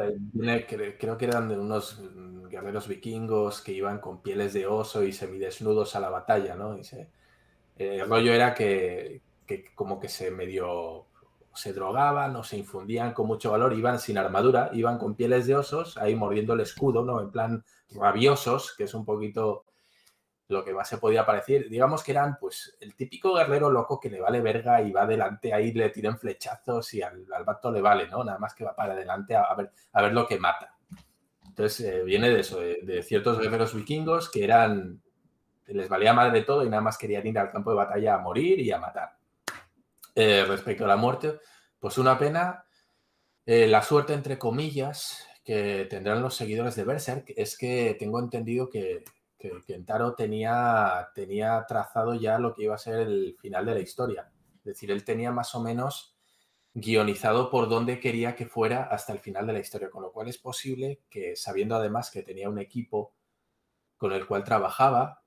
creo que eran de unos guerreros vikingos que iban con pieles de oso y semidesnudos a la batalla, ¿no? Y se, el rollo era que, como que se medio se drogaban o se infundían con mucho valor, iban sin armadura, iban con pieles de osos, ahí mordiendo el escudo, ¿no? En plan rabiosos, que es un poquito lo que más se podía parecer. Digamos que eran pues el típico guerrero loco que le vale verga y va adelante ahí, le tiran flechazos y al, al vato le vale, ¿no? Nada más que va para adelante a, ver, a ver lo que mata. Entonces eh, viene de eso, de, ciertos guerreros vikingos que eran, les valía madre de todo y nada más querían ir al campo de batalla a morir y a matar. Eh, respecto a la muerte, pues una pena. Eh, la suerte, entre comillas, que tendrán los seguidores de Berserk es que tengo entendido que, que tenía, tenía trazado ya lo que iba a ser el final de la historia. Es decir, él tenía más o menos guionizado por dónde quería que fuera hasta el final de la historia, con lo cual es posible que, sabiendo además que tenía un equipo con el cual trabajaba,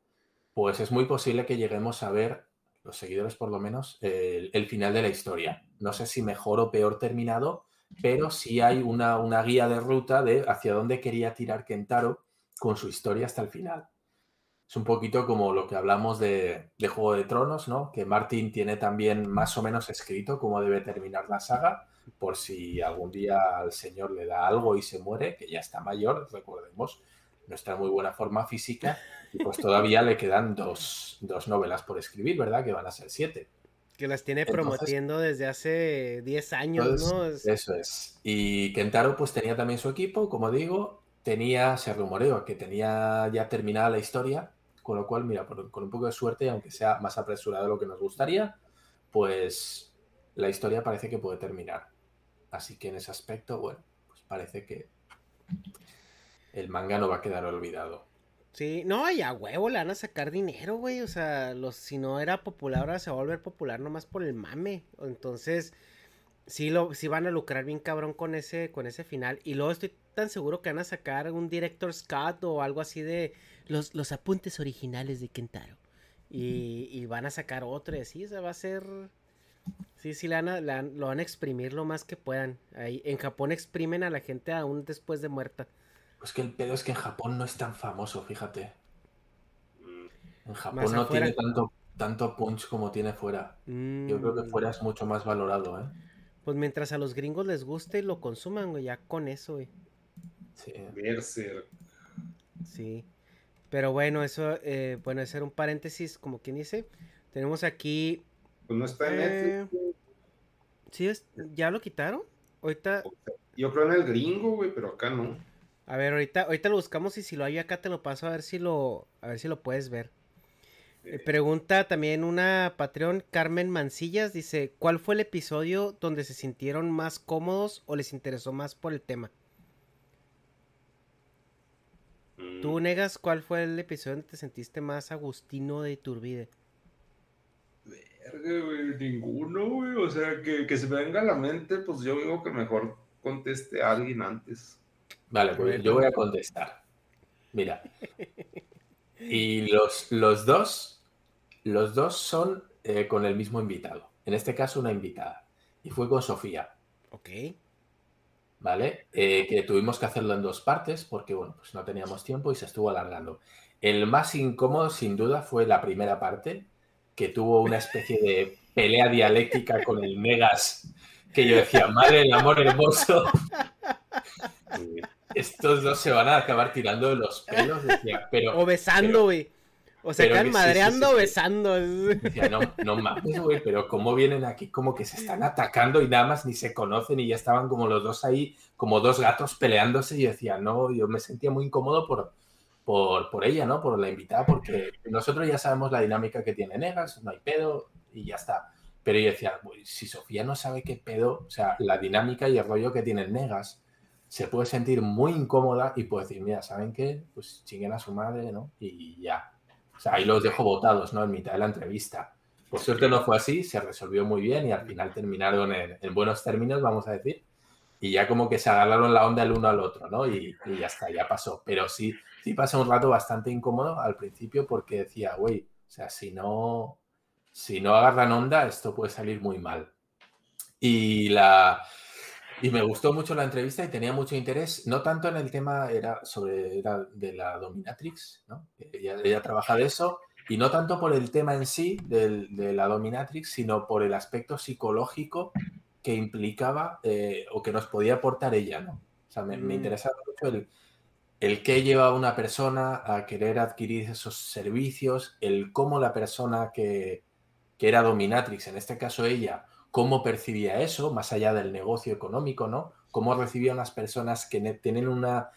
pues es muy posible que lleguemos a ver, los seguidores por lo menos, el, final de la historia. No sé si mejor o peor terminado, pero sí hay una, una guía de ruta de hacia dónde quería tirar Kentaro con su historia hasta el final. Es un poquito como lo que hablamos de, Juego de Tronos, ¿no? Que Martin tiene también más o menos escrito cómo debe terminar la saga, por si algún día al señor le da algo y se muere, que ya está mayor, recordemos, no está en muy buena forma física, y pues todavía le quedan dos, novelas por escribir, ¿verdad? Que van a ser siete. Que las tiene promoviendo desde hace 10 años, ¿no? Eso es. Y Kentaro pues tenía también su equipo, como digo, tenía, se rumoreó que tenía ya terminada la historia, con lo cual, mira, con un poco de suerte, aunque sea más apresurado de lo que nos gustaría, pues la historia parece que puede terminar. Así que en ese aspecto, bueno, pues parece que el manga no va a quedar olvidado. Sí, no, ya huevo, le van a sacar dinero, güey. O sea, los, si no era popular, ahora se va a volver popular nomás por el mame. Entonces, sí, lo, sí van a lucrar bien cabrón con ese, con ese final. Y luego estoy tan seguro que van a sacar un director Scott o algo así de los, los apuntes originales de Kentaro. Y, y van a sacar otro y así, o sea, va a ser... Sí, sí, lo van a exprimir lo más que puedan. Ahí, en Japón exprimen a la gente aún después de muerta. Pues que el pedo es que en Japón no es tan famoso, fíjate. En Japón no tiene tanto, tanto punch como tiene fuera. Yo creo que mm. fuera es mucho más valorado, ¿eh? Pues mientras a los gringos les guste, lo consuman, güey, ya con eso, güey. Sí. Sí. Pero bueno, eso, eh, bueno, hacer un paréntesis, como quien dice. Tenemos aquí. Pues no está en eh... Sí, ¿ya lo quitaron? Ahorita. Yo creo en el gringo, güey, pero acá no. A ver, ahorita, ahorita lo buscamos y si lo hay acá te lo paso a ver si lo, a ver si lo puedes ver. Eh, pregunta también una Patreon, Carmen Mancillas, dice, ¿cuál fue el episodio donde se sintieron más cómodos o les interesó más por el tema? ¿Tú mm. negas cuál fue el episodio donde te sentiste más Agustino de Turbide? Verga, güey, ninguno, güey. O sea, que, que se me venga a la mente, pues yo digo que mejor conteste a alguien antes. Vale, pues yo voy a contestar. Mira. Y los, los dos, los dos son eh, con el mismo invitado. En este caso, una invitada. Y fue con Sofía. Ok. ¿Vale? Eh, que tuvimos que hacerlo en dos partes porque, bueno, pues no teníamos tiempo y se estuvo alargando. El más incómodo, sin duda, fue la primera parte, que tuvo una especie de pelea dialéctica con el Megas, que yo decía, madre del amor hermoso estos dos se van a acabar tirando de los pelos. pero, o besando, güey. O se están madreando o besando. Decía, no, no mames, güey, pero cómo vienen aquí como que se están atacando y nada más ni se conocen y ya estaban como los dos ahí, como dos gatos peleándose. Y yo decía, no, yo me sentía muy incómodo por, por, por ella, ¿no? Por la invitada, porque nosotros ya sabemos la dinámica que tiene Negas, no hay pedo y ya está. Pero yo decía, si Sofía no sabe qué pedo, o sea, la dinámica y el rollo que tiene Negas, se puede sentir muy incómoda y puede decir, mira, ¿saben qué? Pues chinguen a su madre, ¿no? Y ya. O sea, ahí los dejo votados, ¿no? En mitad de la entrevista. Por suerte no fue así, se resolvió muy bien y al final terminaron en, buenos términos, vamos a decir. Y ya como que se agarraron la onda el uno al otro, ¿no? Y, ya está, ya pasó. Pero sí, sí pasó un rato bastante incómodo al principio porque decía, güey, o sea, si no, si no agarran onda, esto puede salir muy mal. Y la, y me gustó mucho la entrevista y tenía mucho interés, no tanto en el tema era sobre era de la dominatrix, ¿no? Ella, ella, trabaja de eso, y no tanto por el tema en sí de, de la dominatrix, sino por el aspecto psicológico que implicaba eh, o que nos podía aportar ella, ¿no? O sea, me, me mm. interesaba mucho el, el qué lleva a una persona a querer adquirir esos servicios, el cómo la persona que, que era dominatrix, en este caso ella, cómo percibía eso, más allá del negocio económico, ¿no? Cómo recibía a unas personas que tienen una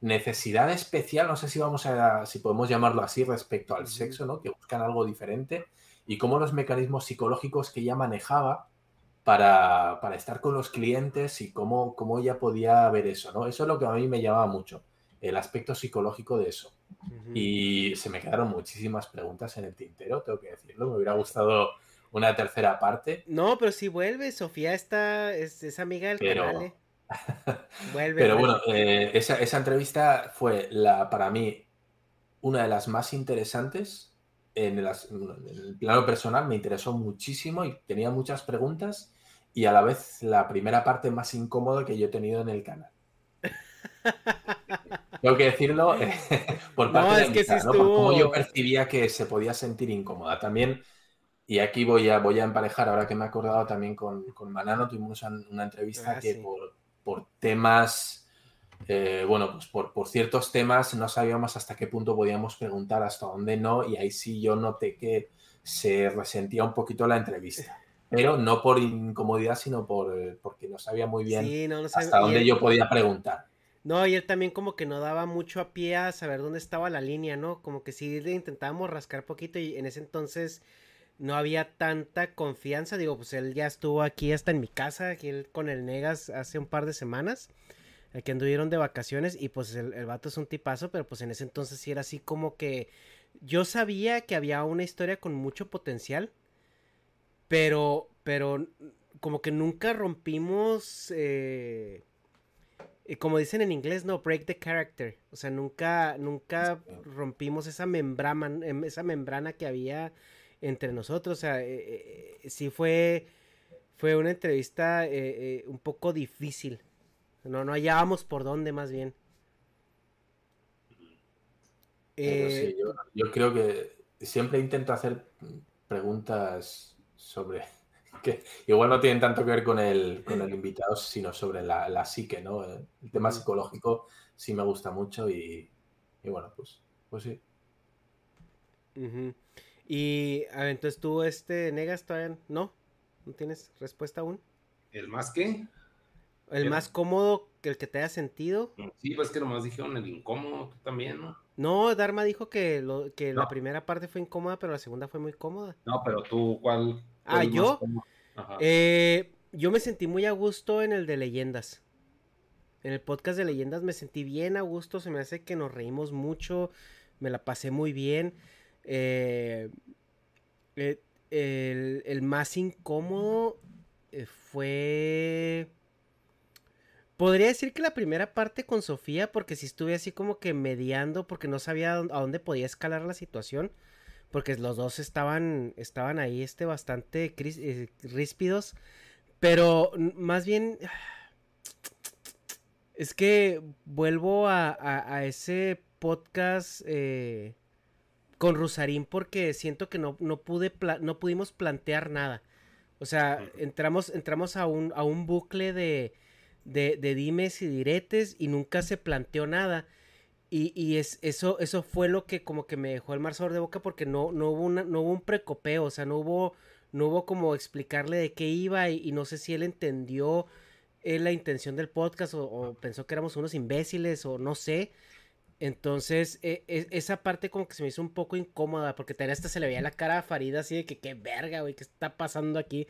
necesidad especial, no sé si vamos a, si podemos llamarlo así respecto al sexo, ¿no? Que buscan algo diferente y cómo los mecanismos psicológicos que ella manejaba para, estar con los clientes y cómo, cómo ella podía ver eso, ¿no? Eso es lo que a mí me llamaba mucho, el aspecto psicológico de eso. Y se me quedaron muchísimas preguntas en el tintero, tengo que decirlo, me hubiera gustado una tercera parte. No, pero si vuelve, Sofía está, es, amiga del canal. ¿eh? (laughs) Vuelve. Pero bueno, eh, esa, entrevista fue la, para mí una de las más interesantes. En el, en el plano personal me interesó muchísimo y tenía muchas preguntas y a la vez la primera parte más incómoda que yo he tenido en el canal. (laughs) Tengo que decirlo (laughs) por parte de que ¿no? Por yo percibía que se podía sentir incómoda. También y aquí voy a, voy a emparejar, ahora que me he acordado también con, con Manano, tuvimos una entrevista ah, que por, por, temas, eh, bueno, pues por, por, ciertos temas no sabíamos hasta qué punto podíamos preguntar, hasta dónde no, y ahí sí yo noté que se resentía un poquito la entrevista. (laughs) pero no por incomodidad, sino por porque no sabía muy bien Sí, no, no hasta sabía- y dónde él- yo podía preguntar. No, y él también como que no daba mucho a pie a saber dónde estaba la línea, ¿no? Como que sí le intentábamos rascar poquito y en ese entonces no había tanta confianza. Digo, pues él ya estuvo aquí hasta en mi casa, aquí él con el Negas hace un par de semanas. Aquí anduvieron de vacaciones y pues el, el vato es un tipazo, pero pues en ese entonces sí era así como que yo sabía que había una historia con mucho potencial, pero, pero como que nunca rompimos, eh, y como dicen en inglés, no, break the character. O sea, nunca, nunca rompimos esa membrana, em, esa membrana que había entre nosotros. O sea, eh, eh, sí fue, fue una entrevista eh, eh, un poco difícil. No, no hallábamos por dónde más bien. Sí, yo, yo creo que siempre intento hacer preguntas sobre (laughs) que igual no tienen tanto que ver con el, con el invitado, sino sobre la, la psique, ¿no? El tema psicológico sí me gusta mucho y, y bueno, pues, pues sí. Y, a ver, entonces tú, este, negas todavía, ¿no? ¿No tienes respuesta aún? ¿El más qué? ¿El más cómodo que el que te haya sentido? Sí, pues que nomás dijeron el incómodo, tú también, ¿no? No, Dharma dijo que, lo, que la primera parte fue incómoda, pero la segunda fue muy cómoda. No, pero tú, ¿cuál? Ah, ¿yo? Eh, yo me sentí muy a gusto en el de leyendas. En el podcast de leyendas me sentí bien a gusto, se me hace que nos reímos mucho, me la pasé muy bien. Eh, eh, el, más incómodo eh, fue... Podría decir que la primera parte con Sofía, porque sí estuve así como que mediando, porque no sabía a dónde- podía escalar la situación. Porque los dos estaban, estaban ahí este, bastante eh, ríspidos. Pero más bien... (sighs) Es que vuelvo a, a- a ese podcast eh, con Rusarín porque siento que no, no pude no pudimos plantear nada. O sea, entramos, entramos a un, a un bucle de, de, de dimes y diretes y nunca se planteó nada. Y, y es, eso, eso fue lo que como que me dejó el mar sabor de boca porque no, no, hubo una, no hubo un precopeo, o sea, no hubo, no hubo como explicarle de qué iba y, y no sé si él entendió eh, la intención del podcast o, o pensó que éramos unos imbéciles o no sé. Entonces, eh, esa parte como que se me hizo un poco incómoda porque también hasta se le veía la cara a Farida así de que qué verga, güey, qué está pasando aquí.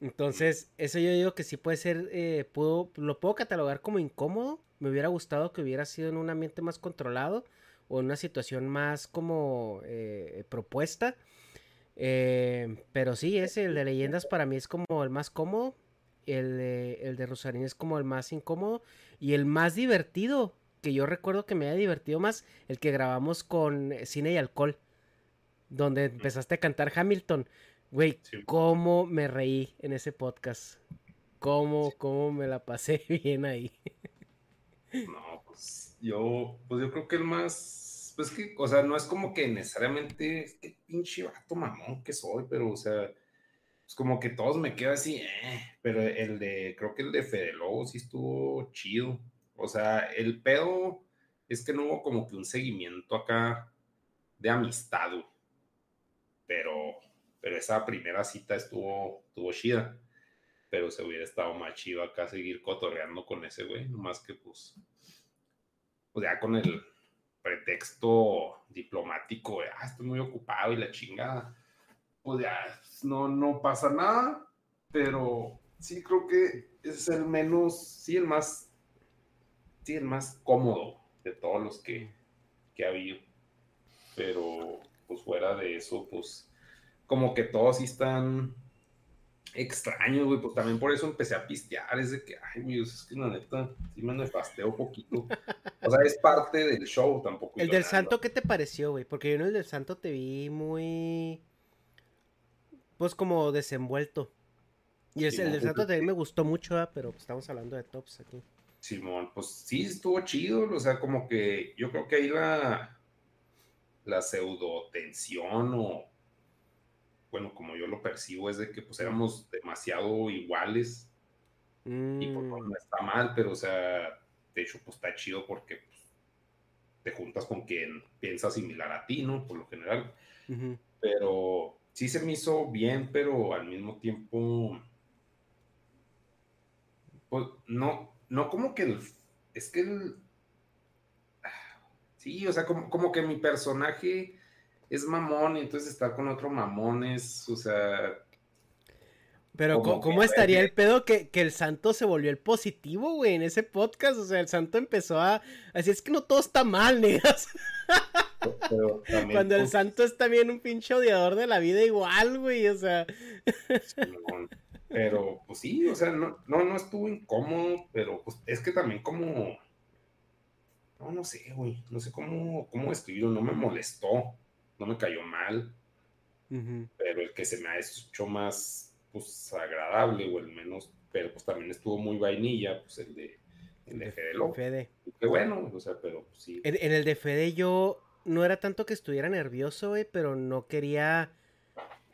Entonces, eso yo digo que sí puede ser, eh, puedo, lo puedo catalogar como incómodo. Me hubiera gustado que hubiera sido en un ambiente más controlado o en una situación más como eh, propuesta. Eh, pero sí, ese, el de leyendas para mí es como el más cómodo. El de, el de Rosarín es como el más incómodo. Y el más divertido, que yo recuerdo que me haya divertido más, el que grabamos con eh, Cine y Alcohol. Donde empezaste a cantar Hamilton. Güey, Sí. cómo me reí en ese podcast. Cómo, cómo me la pasé (laughs) bien ahí. No, pues yo, pues yo creo que el más, pues que, o sea, no es como que necesariamente este pinche vato mamón que soy, pero, o sea, es como que todos me quedan así, eh, pero el de, creo que el de Fede Lobo sí estuvo chido. O sea, el pedo es que no hubo como que un seguimiento acá de amistad, pero, pero esa primera cita estuvo, estuvo chida. Pero se hubiera estado más chido acá seguir cotorreando con ese güey, nomás que pues, pues ya con el pretexto diplomático, ah, estoy muy ocupado y la chingada, pues ya no, no pasa nada, pero sí creo que es el menos, sí, el más, sí, el más cómodo de todos los que, que ha habido, pero pues fuera de eso, pues como que todos sí están extraños, güey, pues también por eso empecé a pistear, es de que, ay, güey, es que la neta, sí me nefasteo un poquito. O sea, es parte del show tampoco. El del nada, santo, ¿qué te pareció, güey? Porque yo en el del santo te vi muy... Pues como desenvuelto. Y el, Sí, el del santo también me gustó mucho, ¿verdad? pero pues, estamos hablando de tops aquí. Simón, pues sí, estuvo chido, o sea, como que yo creo que ahí la, la pseudo tensión o, bueno, como yo lo percibo, es de que pues éramos demasiado iguales y pues no, Mm, está mal, pero o sea, de hecho pues está chido porque pues, te juntas con quien piensa similar a ti, ¿no? Por lo general. pero sí se me hizo bien, pero al mismo tiempo, pues no, no como que el, es que el, sí, o sea, como, como que mi personaje es mamón y entonces está con otro mamón es, o sea, pero ¿cómo, estaría el pedo que, el santo se volvió el positivo, güey, en ese podcast? O sea, el santo empezó a... Así es que no todo está mal, (laughs) negas. Cuando el santo es también un pinche odiador de la vida igual, güey, o sea... pero, pues sí, o sea, no, no, no estuvo incómodo, pero pues es que también como... No, no sé, güey, no sé cómo, cómo escribirlo, no me molestó, no me cayó mal, pero el que se me ha hecho más pues agradable o el menos, pero pues también estuvo muy vainilla, pues el de, el de Fede Lobo. Fede. Qué bueno, o sea, pero pues, sí. En, el de Fede yo no era tanto que estuviera nervioso, güey, pero no quería,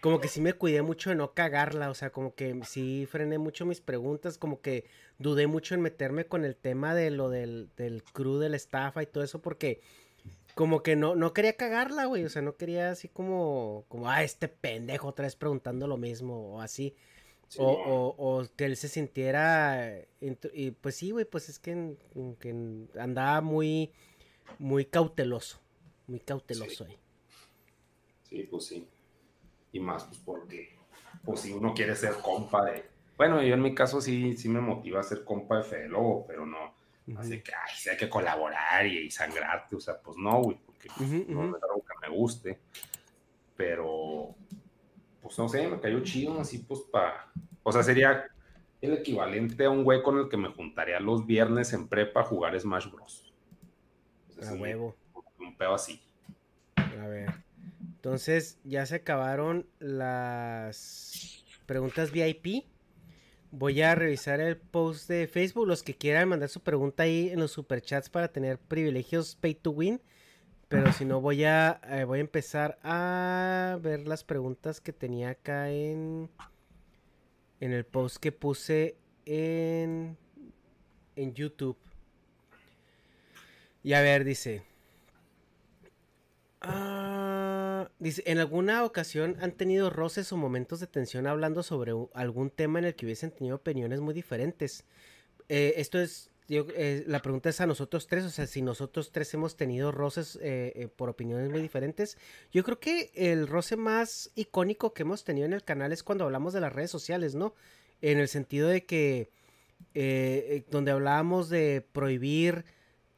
como que sí me cuidé mucho de no cagarla, o sea, como que sí frené mucho mis preguntas, como que dudé mucho en meterme con el tema de lo del, del crew de la estafa y todo eso, porque como que no, no quería cagarla, güey. O sea, no quería así como, como, ah, este pendejo otra vez preguntando lo mismo o así. o, o, que él se sintiera, y pues sí, güey, pues es que, andaba muy, muy cauteloso, muy cauteloso ahí. Sí, pues sí. Y más, pues porque, pues si uno quiere ser compa de, bueno, yo en mi caso sí, sí me motiva a ser compa de Felo, pero no, Así que, ay, sí hay que colaborar y, sangrarte, o sea, pues no, güey, porque no es algo que me guste. Pero, pues no sé, me cayó chido, así pues para. O sea, sería el equivalente a un güey con el que me juntaría los viernes en prepa a jugar Smash Bros. a huevo. Un pedo así. A ver. Entonces, ya se acabaron las preguntas VIP. Voy a revisar el post de Facebook. Los que quieran mandar su pregunta ahí en los superchats para tener privilegios pay to win. Pero si no, voy a, eh, voy a empezar a ver las preguntas que tenía acá en, en el post que puse en, en YouTube. Y a ver, dice. Ah, dice, ¿en alguna ocasión han tenido roces o momentos de tensión hablando sobre algún tema en el que hubiesen tenido opiniones muy diferentes? Eh, esto es, eh, la pregunta es a nosotros tres, o sea, si nosotros tres hemos tenido roces eh, por opiniones muy diferentes. Yo creo que el roce más icónico que hemos tenido en el canal es cuando hablamos de las redes sociales, ¿no? En el sentido de que, donde hablábamos de prohibir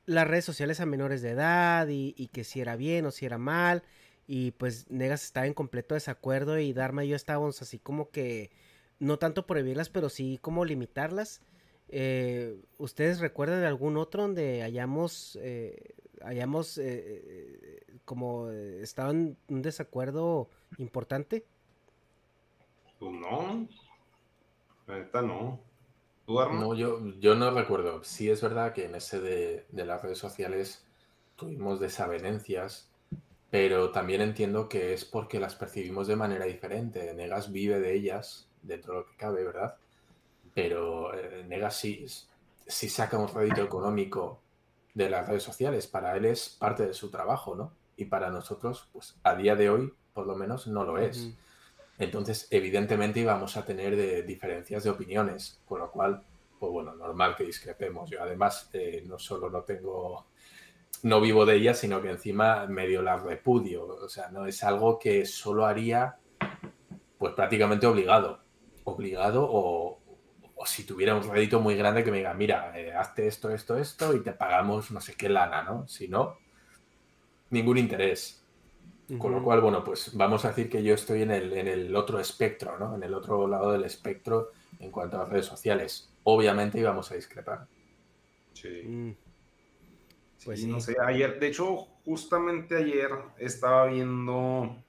las redes sociales a menores de edad y, que si era bien o si era mal. Y pues Negas estaba en completo desacuerdo y Dharma y yo estábamos así como que no tanto prohibirlas, pero sí como limitarlas. Eh, ¿Ustedes recuerdan de algún otro donde hayamos, eh, hayamos eh, como estado en un desacuerdo importante? Pues no, la no. No, yo, yo no recuerdo. Sí es verdad que en ese de, las redes sociales tuvimos desavenencias, pero también entiendo que es porque las percibimos de manera diferente. Negas vive de ellas, dentro de lo que cabe, ¿verdad? Pero eh, Negas sí, sí saca un rédito económico de las redes sociales. Para él es parte de su trabajo, ¿no? Y para nosotros, pues a día de hoy, por lo menos, no lo es. Entonces, evidentemente íbamos a tener de diferencias de opiniones, con lo cual, pues bueno, normal que discrepemos. Yo además eh, no solo no tengo, no vivo de ellas, sino que encima medio las repudio. O sea, no es algo que solo haría, pues prácticamente obligado. Obligado o, si tuviera un rédito muy grande que me diga, mira, eh, hazte esto, esto, esto y te pagamos no sé qué lana, ¿no? Si no, ningún interés. Con lo cual, bueno, pues vamos a decir que yo estoy en el, en el otro espectro, ¿no? En el otro lado del espectro en cuanto a las redes sociales. Obviamente íbamos a discrepar. Sí. Mm. Pues no sé, ayer, de hecho, justamente ayer estaba viendo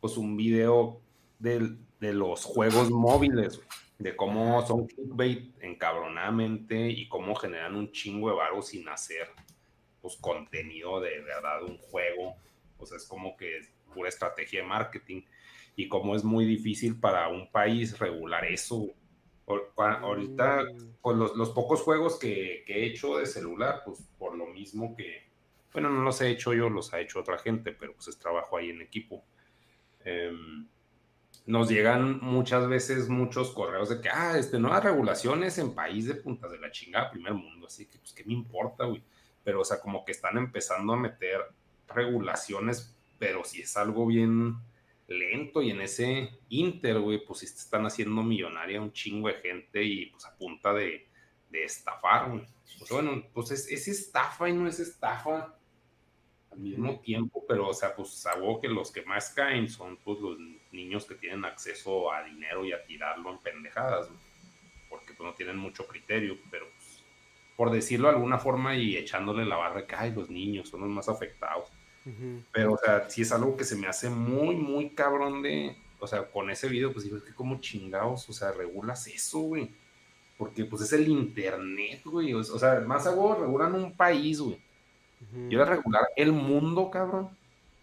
pues un video de, de los juegos móviles, de cómo son clickbait encabronadamente y cómo generan un chingo de varo sin hacer pues contenido de verdad, un juego pues es como que es pura estrategia de marketing y como es muy difícil para un país regular eso. Ahorita, mm. pues los, pocos juegos que, he hecho de celular, pues por lo mismo que, bueno, no los he hecho yo, los ha hecho otra gente, pero pues es trabajo ahí en equipo. Em, nos llegan muchas veces muchos correos de que, ah, este, nuevas regulaciones en país de puntas de la chingada, primer mundo, así que, pues, ¿qué me importa, güey? Pero, o sea, como que están empezando a meter regulaciones, pero si es algo bien lento y en ese inter, güey, pues si están haciendo millonaria un chingo de gente y pues a punta de, de estafar, güey. Pues bueno, pues es, es estafa y no es estafa al mismo tiempo, pero, o sea, pues sabó que los que más caen son pues los niños que tienen acceso a dinero y a tirarlo en pendejadas, porque pues no tienen mucho criterio, pero pues, por decirlo de alguna forma y echándole la barra que, ay, los niños son los más afectados. Pero, o sea, sí es algo que se me hace muy, muy cabrón de, o sea, con ese video, pues digo, es que como chingados, o sea, regulas eso, güey. Porque pues es el internet, güey. O, sea, más algo regulan un país, güey. Yo a regular el mundo, cabrón.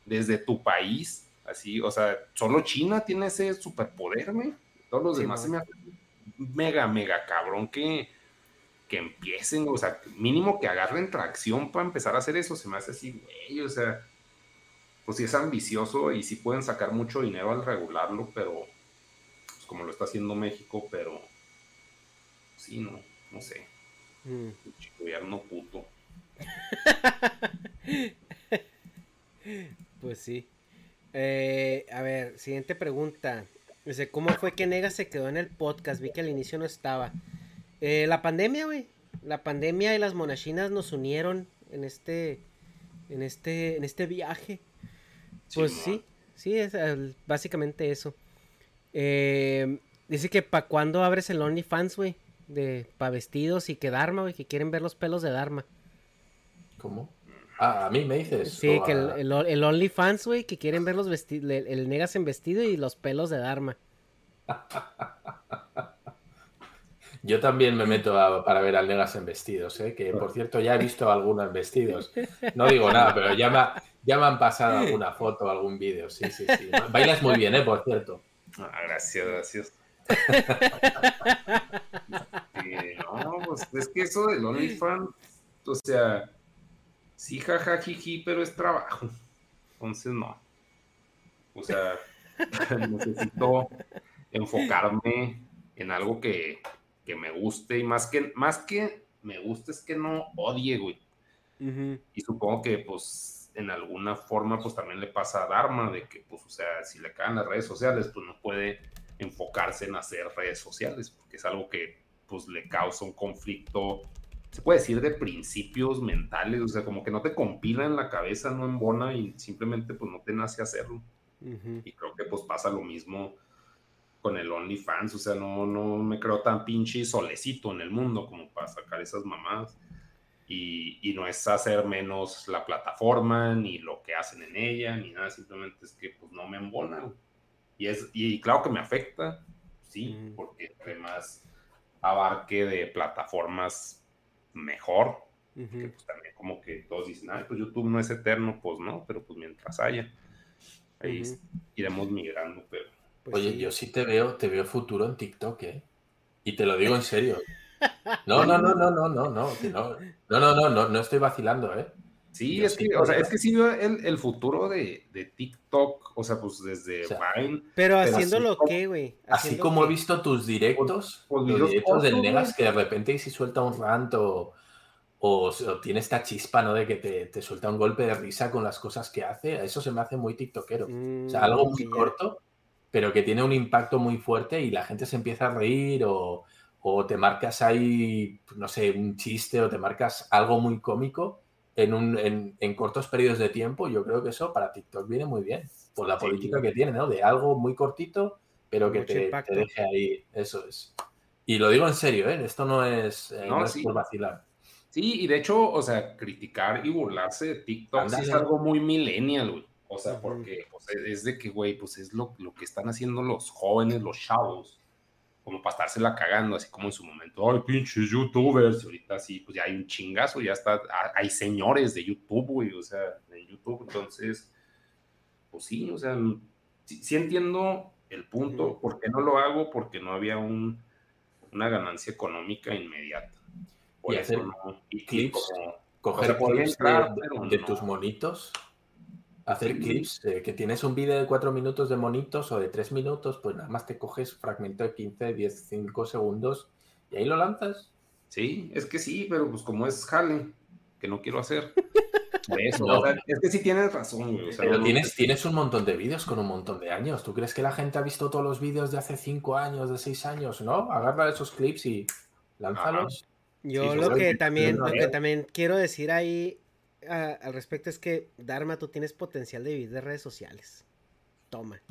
Desde tu país. Así, o sea, solo China tiene ese superpoder, güey. Todos los demás se me hacen mega, mega cabrón que, que empiecen, o sea, mínimo que agarren tracción para empezar a hacer eso. Se me hace así, güey, o sea, pues sí es ambicioso y sí pueden sacar mucho dinero al regularlo, pero pues como lo está haciendo México, pero sí, no, no sé. Mm. Gobierno puto. (laughs) pues sí. Eh, a ver, siguiente pregunta. Dice, ¿cómo fue que Nega se quedó en el podcast? Vi que al inicio no estaba. Eh, la pandemia, güey. La pandemia y las monachinas nos unieron en este, en este, en este viaje. Pues sí, sí, es básicamente eso. Eh, dice que para cuándo abres el OnlyFans, güey de para vestidos y que Dharma, güey, que quieren ver los pelos de Dharma. ¿Cómo? Ah, a mí me dices. Sí, que el, el, OnlyFans, güey, que quieren ver los vestidos, el, Negas en vestido y los pelos de Dharma. (laughs) Yo también me meto para ver al Negas en vestidos, ¿eh? que por cierto ya he visto algunos vestidos. No digo nada, pero ya me, ya me han pasado alguna foto, algún vídeo. Sí, sí, sí. Bailas muy bien, ¿eh? Por cierto. Ah, gracias, gracias. no, pues es que eso del OnlyFans, o sea, sí, jaja, pero es trabajo. Entonces, no. O sea, (laughs) necesito enfocarme en algo que, me guste y más que, más que me guste es que no odie, güey. Y supongo que, pues, en alguna forma, pues también le pasa a Dharma de que, pues, o sea, si le caen las redes sociales, pues no puede enfocarse en hacer redes sociales, porque es algo que pues le causa un conflicto, se puede decir de principios mentales, o sea, como que no te compila en la cabeza, no embona y simplemente pues no te nace hacerlo. Y creo que pues pasa lo mismo con el OnlyFans, o sea, no, no me creo tan pinche solecito en el mundo como para sacar esas mamadas. Y, y, no es hacer menos la plataforma, ni lo que hacen en ella, ni nada, simplemente es que pues no me embona. Y, es, y claro que me afecta, sí, porque además abarque de plataformas mejor, que pues también como que todos dicen, pues YouTube no es eterno, pues no, pero pues mientras haya, ahí iremos migrando, pero... Pues Oye, yo sí te veo, te veo futuro en TikTok, ¿eh? Y te lo digo en serio. (laughs) No, no, no, no, no, no, no, no, no, no, no, no, no estoy vacilando, ¿eh? Sí, es que, sí, o sea, es que sí veo el, el futuro de, de, TikTok, o sea, pues desde o Vine. Pero, pero haciéndolo qué, güey. Así como he visto tus directos, los directos otro, del Negas, que de repente si suelta un rant o, tiene esta chispa, ¿no? De que te, te, suelta un golpe de risa con las cosas que hace, eso se me hace muy tiktokero. O sea, mm, algo muy corto, pero que tiene un impacto muy fuerte y la gente se empieza a reír o, o te marcas ahí, no sé, un chiste o te marcas algo muy cómico en, un, en, en, cortos periodos de tiempo, yo creo que eso para TikTok viene muy bien, por la política que tiene, ¿no? De algo muy cortito, pero que te, deje ahí, eso es. Y lo digo en serio, ¿eh? Esto no es, eh, no, por vacilar. Sí, y de hecho, o sea, criticar y burlarse de TikTok es algo muy millennial, güey. O sea, porque es de que, güey, pues es lo, lo que están haciendo los jóvenes, los chavos como para estársela cagando, así como en su momento, ay, pinches youtubers, y ahorita sí, pues ya hay un chingazo, ya está, hay señores de YouTube, güey, o sea, en YouTube, entonces, pues sí, o sea, sí, entiendo el punto, ¿por qué no lo hago? Porque no había un, una ganancia económica inmediata. y hacer clips, coger clips de, tus monitos, Hacer clips, eh, que tienes un vídeo de cuatro minutos de monitos o de tres minutos, pues nada más te coges fragmento de 15, 10, 5 segundos y ahí lo lanzas. Sí, es que sí, pero pues como es jale, que no quiero hacer. (laughs) eso, es que sí tienes razón, pero tienes, tienes un montón de vídeos con un montón de años. ¿Tú crees que la gente ha visto todos los vídeos de hace cinco años, de seis años? ¿No? Agarra esos clips y lánzalos. Yo lo que también, lo que también quiero decir ahí al respecto es que, Dharma, tú tienes potencial de vivir de redes sociales. Toma.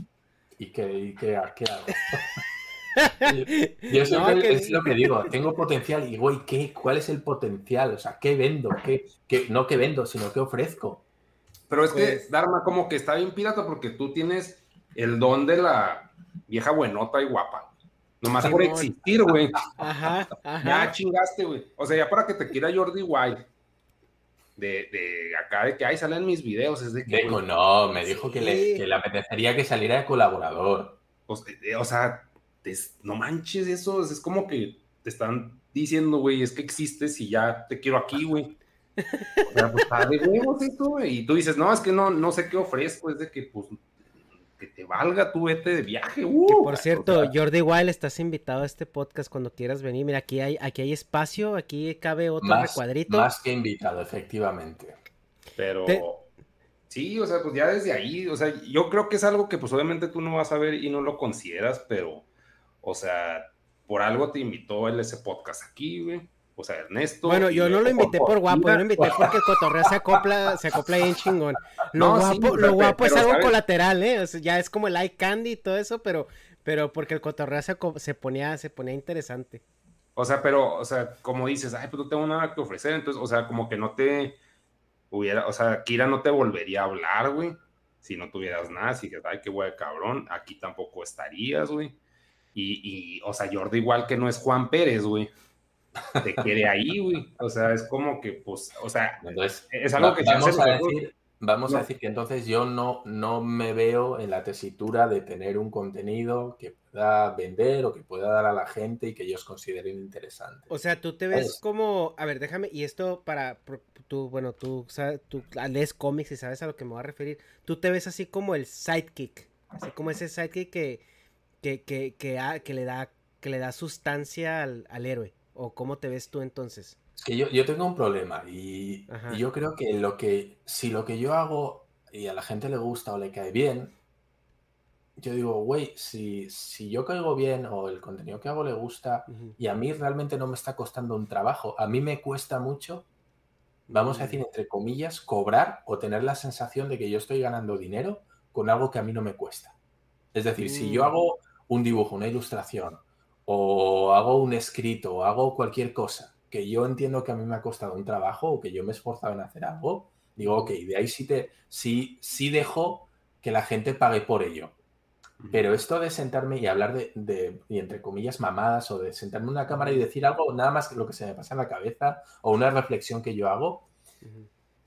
¿Y qué, y qué, qué hago? (laughs) Yo siempre es lo que digo, tengo potencial y güey, ¿qué, ¿cuál es el potencial? O sea, ¿qué vendo? ¿Qué, qué, no qué vendo, sino qué ofrezco? Pero es que pues Dharma como que está bien pirata porque tú tienes el don de la vieja buenota y guapa. Nomás por existir, güey. Ajá, ajá. Ya chingaste, güey. O sea, ya para que te quiera Jordi White. De, de acá, de que ahí salen mis videos. Es de que. no, me dijo que, le, que le apetecería que saliera de colaborador. Pues, eh, o sea, no manches eso, es como que te están diciendo, güey, es que existes y ya te quiero aquí, güey. O sea, pues está de huevos esto, güey. Y tú dices, no, es que no, no sé qué ofrezco, es de que, pues, que te valga tu vete de viaje. Uh, por cierto, Jordi Wild, estás invitado a este podcast cuando quieras venir. Mira, aquí hay, aquí hay espacio, aquí cabe otro más, recuadrito. Más que invitado, efectivamente. Pero... Sí, o sea, pues ya desde ahí, o sea, yo creo que es algo que pues obviamente tú no vas a ver y no lo consideras, pero o sea, por algo te invitó él ese podcast aquí, güey. O sea, Ernesto. Bueno, yo no lo invité por, guapo, yo lo invité (laughs) porque el cotorreo se acopla, se acopla bien chingón. Lo guapo, lo guapo es algo colateral, ¿eh? O sea, ya es como el eye candy y todo eso, pero, pero porque el cotorreo se, se, ponía, se ponía interesante. O sea, pero, o sea, como dices, ay, pues no tengo nada que ofrecer, entonces, o sea, como que no te hubiera, o sea, Kira no te volvería a hablar, güey, si no tuvieras nada, si dices, ay, qué güey, cabrón, aquí tampoco estarías, güey. Y, o sea, Jordi igual que no es Juan Pérez, güey. Te quiere ahí, güey. O sea, es como que, pues, o sea, es algo que vamos a decir. Vamos a decir que entonces yo no, no me veo en la tesitura de tener un contenido que pueda vender o que pueda dar a la gente y que ellos consideren interesante. O sea, tú te ves como, a ver, déjame, y esto para, tú, bueno, tú, tú lees cómics y sabes a lo que me voy a referir, tú te ves así como el sidekick, así como ese sidekick que, que, que, que, le, da, que le da sustancia al, héroe? ¿O cómo te ves tú entonces? que yo, yo tengo un problema y, yo creo que lo que si lo que yo hago y a la gente le gusta o le cae bien, yo digo, güey, si, si yo caigo bien o el contenido que hago le gusta y a mí realmente no me está costando un trabajo, a mí me cuesta mucho, vamos a decir entre comillas, cobrar o tener la sensación de que yo estoy ganando dinero con algo que a mí no me cuesta. Es decir, si yo mm. hago un dibujo, una ilustración, o hago un escrito, o hago cualquier cosa que yo entiendo que a mí me ha costado un trabajo o que yo me he esforzado en hacer algo, digo, ok, de ahí sí, te, sí, sí dejo que la gente pague por ello. Pero esto de sentarme y hablar de, y entre comillas, mamadas, o de sentarme en una cámara y decir algo, nada más que lo que se me pasa en la cabeza, o una reflexión que yo hago,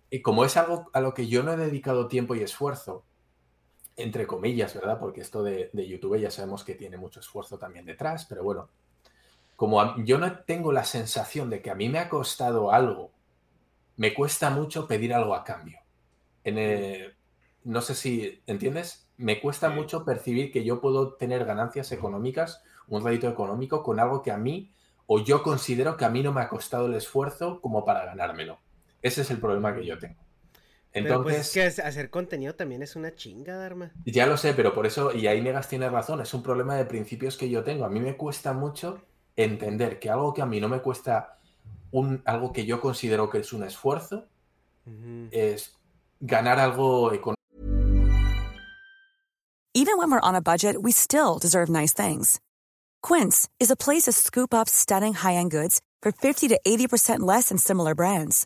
y como es algo a lo que yo no he dedicado tiempo y esfuerzo, entre comillas, ¿verdad? Porque esto de, YouTube ya sabemos que tiene mucho esfuerzo también detrás, pero bueno, como yo no tengo la sensación de que a mí me ha costado algo, me cuesta mucho pedir algo a cambio. no sé si, ¿entiendes? Me cuesta mucho percibir que yo puedo tener ganancias económicas, un rédito económico con algo que a mí, o yo considero que a mí no me ha costado el esfuerzo como para ganármelo. Ese es el problema que yo tengo. Pues, Entonces, que hacer contenido también es una chinga, Dharma. Ya lo sé, pero por eso, y ahí Negas tiene razón, es un problema de principios que yo tengo. A mí me cuesta mucho entender que algo que a mí no me cuesta un, algo que yo considero que es un esfuerzo, es ganar algo económico. Even when we're on a budget, we still deserve nice things. Quince is a place to scoop up stunning high-end goods for 50 to 80% less than similar brands.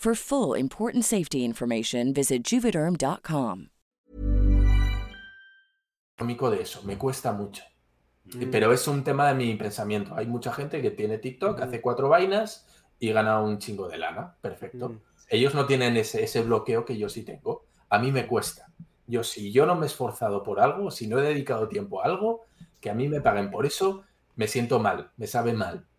For full important safety information, visit juvederm.com. de eso, me cuesta mucho. Pero es un tema de mi pensamiento. Hay mucha gente que tiene TikTok, hace cuatro vainas y gana un chingo de lana. Perfecto. Ellos no tienen ese, ese bloqueo que yo sí tengo. A mí me cuesta. Yo, si yo no me he esforzado por algo, si no he dedicado tiempo a algo, que a mí me paguen por eso, me siento mal, me sabe mal.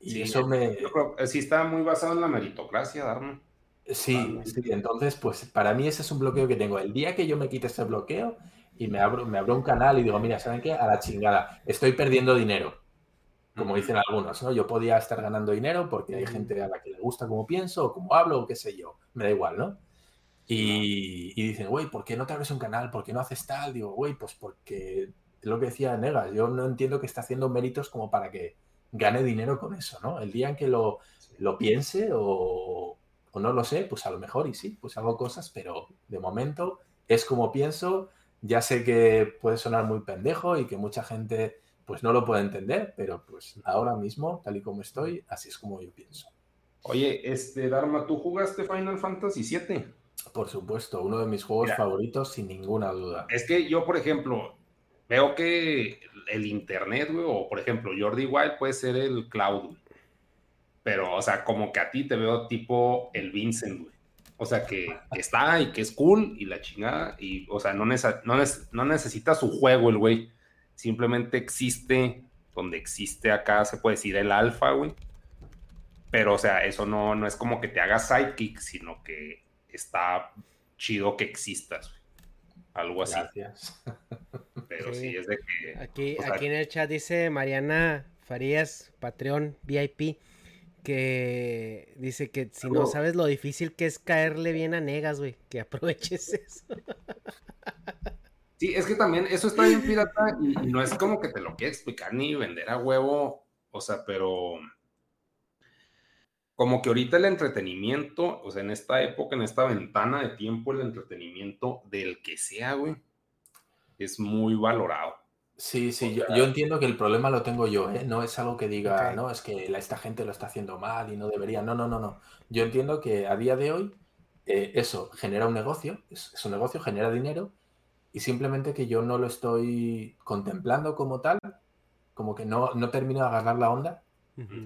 Y Sí, eso me... Yo creo que sí está muy basado en la meritocracia, Dharma. Sí, sí, entonces, pues para mí ese es un bloqueo que tengo. El día que yo me quite ese bloqueo y me abro, me abro un canal y digo, mira, ¿saben qué? A la chingada, estoy perdiendo dinero. Como dicen algunos, ¿no? Yo podía estar ganando dinero porque hay gente a la que le gusta cómo pienso o cómo hablo o qué sé yo. Me da igual, ¿no? Y, y dicen, güey, ¿por qué no te abres un canal? ¿Por qué no haces tal? Digo, güey, pues porque lo que decía Negas, yo no entiendo que está haciendo méritos como para que gane dinero con eso, ¿no? El día en que lo, lo piense o, o no lo sé, pues a lo mejor y sí, pues hago cosas, pero de momento es como pienso, ya sé que puede sonar muy pendejo y que mucha gente pues no lo puede entender, pero pues ahora mismo, tal y como estoy, así es como yo pienso. Oye, este, Dharma, ¿tú jugaste Final Fantasy VII? Por supuesto, uno de mis juegos Mira. favoritos sin ninguna duda. Es que yo, por ejemplo, veo que el internet, güey, o por ejemplo, Jordi Wild puede ser el Cloud, güey. Pero, o sea, como que a ti te veo tipo el Vincent, güey. O sea, que, está y que es cool y la chingada. Y, o sea, no, nece- no, no necesita su juego el güey. Simplemente existe donde existe acá, se puede decir el alfa, güey. Pero, o sea, eso no, no es como que te haga sidekick, sino que está chido que existas, güey. Algo así. Gracias. (laughs) Pero sí, Sí. es de que. Aquí, o sea, aquí en el chat dice Mariana Farías, Patreon VIP, que dice que si no Algo- sabes lo difícil que es caerle bien a Negas, güey, que aproveches (laughs) eso. Sí, es que también eso está bien pirata y no es como que te lo quiera explicar ni vender a huevo, o sea, pero como que ahorita el entretenimiento, o sea, en esta época, en esta ventana de tiempo, el entretenimiento del que sea, güey, es muy valorado. Sí, sí, yo, yo entiendo que el problema lo tengo yo, ¿eh? No es algo que diga, no, es que la- esta gente lo está haciendo mal y no debería. No, no, no, no. Yo entiendo que a día de hoy eh, eso genera un negocio, es, es un negocio, genera dinero y simplemente que yo no lo estoy contemplando como tal, como que no, no termino de agarrar la onda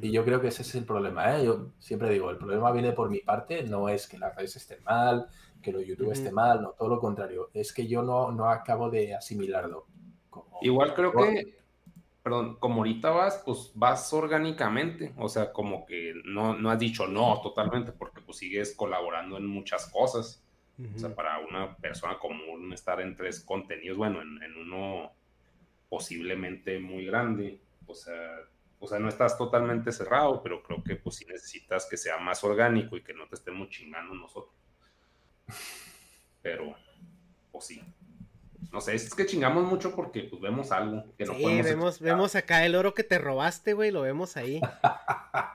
y yo creo que ese es el problema, ¿eh? Yo siempre digo, el problema viene por mi parte, no es que las redes estén mal, que lo YouTube esté mal, no, todo lo contrario, es que yo no, no acabo de asimilarlo. como- Igual creo como- que, perdón, como ahorita vas, pues vas orgánicamente, o sea, como que no, no has dicho no totalmente, porque pues sigues colaborando en muchas cosas. O sea, para una persona común estar en tres contenidos, bueno, en, en uno posiblemente muy grande, o sea, o sea, no estás totalmente cerrado, pero creo que pues sí necesitas que sea más orgánico y que no te estemos chingando nosotros. Pero, pues sí. No sé, es que chingamos mucho porque pues vemos algo que no Sí, podemos vemos, explicar. vemos acá el oro que te robaste, güey, lo vemos ahí.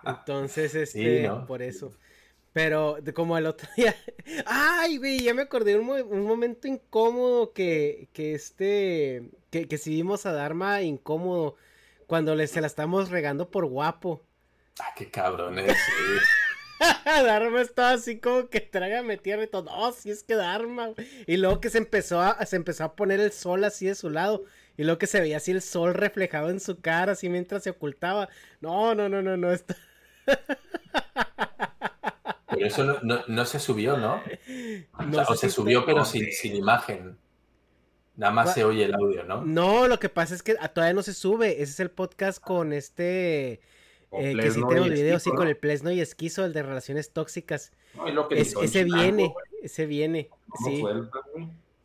Entonces, (laughs) este, ¿no? por eso. Pero como el otro (laughs) día. Ay, güey, ya me acordé un, un momento incómodo que, que este. Que, que si vimos a Dharma incómodo. Cuando le, se la estamos regando por guapo. Ah, qué cabrón es. (laughs) Dharma estaba así como que trágame tierra y todo. No, si es que Dharma. Y luego que se empezó a, se empezó a poner el sol así de su lado. Y luego que se veía así el sol reflejado en su cara, así mientras se ocultaba. No, no, no, no, no. Esto... Pero eso no, no, se subió, ¿no? (laughs) O, se subió, pero sin, sin, imagen. Nada más se oye el audio, ¿no? No, lo que pasa es que todavía no se sube. Ese es el podcast con este. Eh, que sí tenemos video, sí, con el Plesno y Esquizo, el de relaciones tóxicas. ese viene, ese viene. Sí.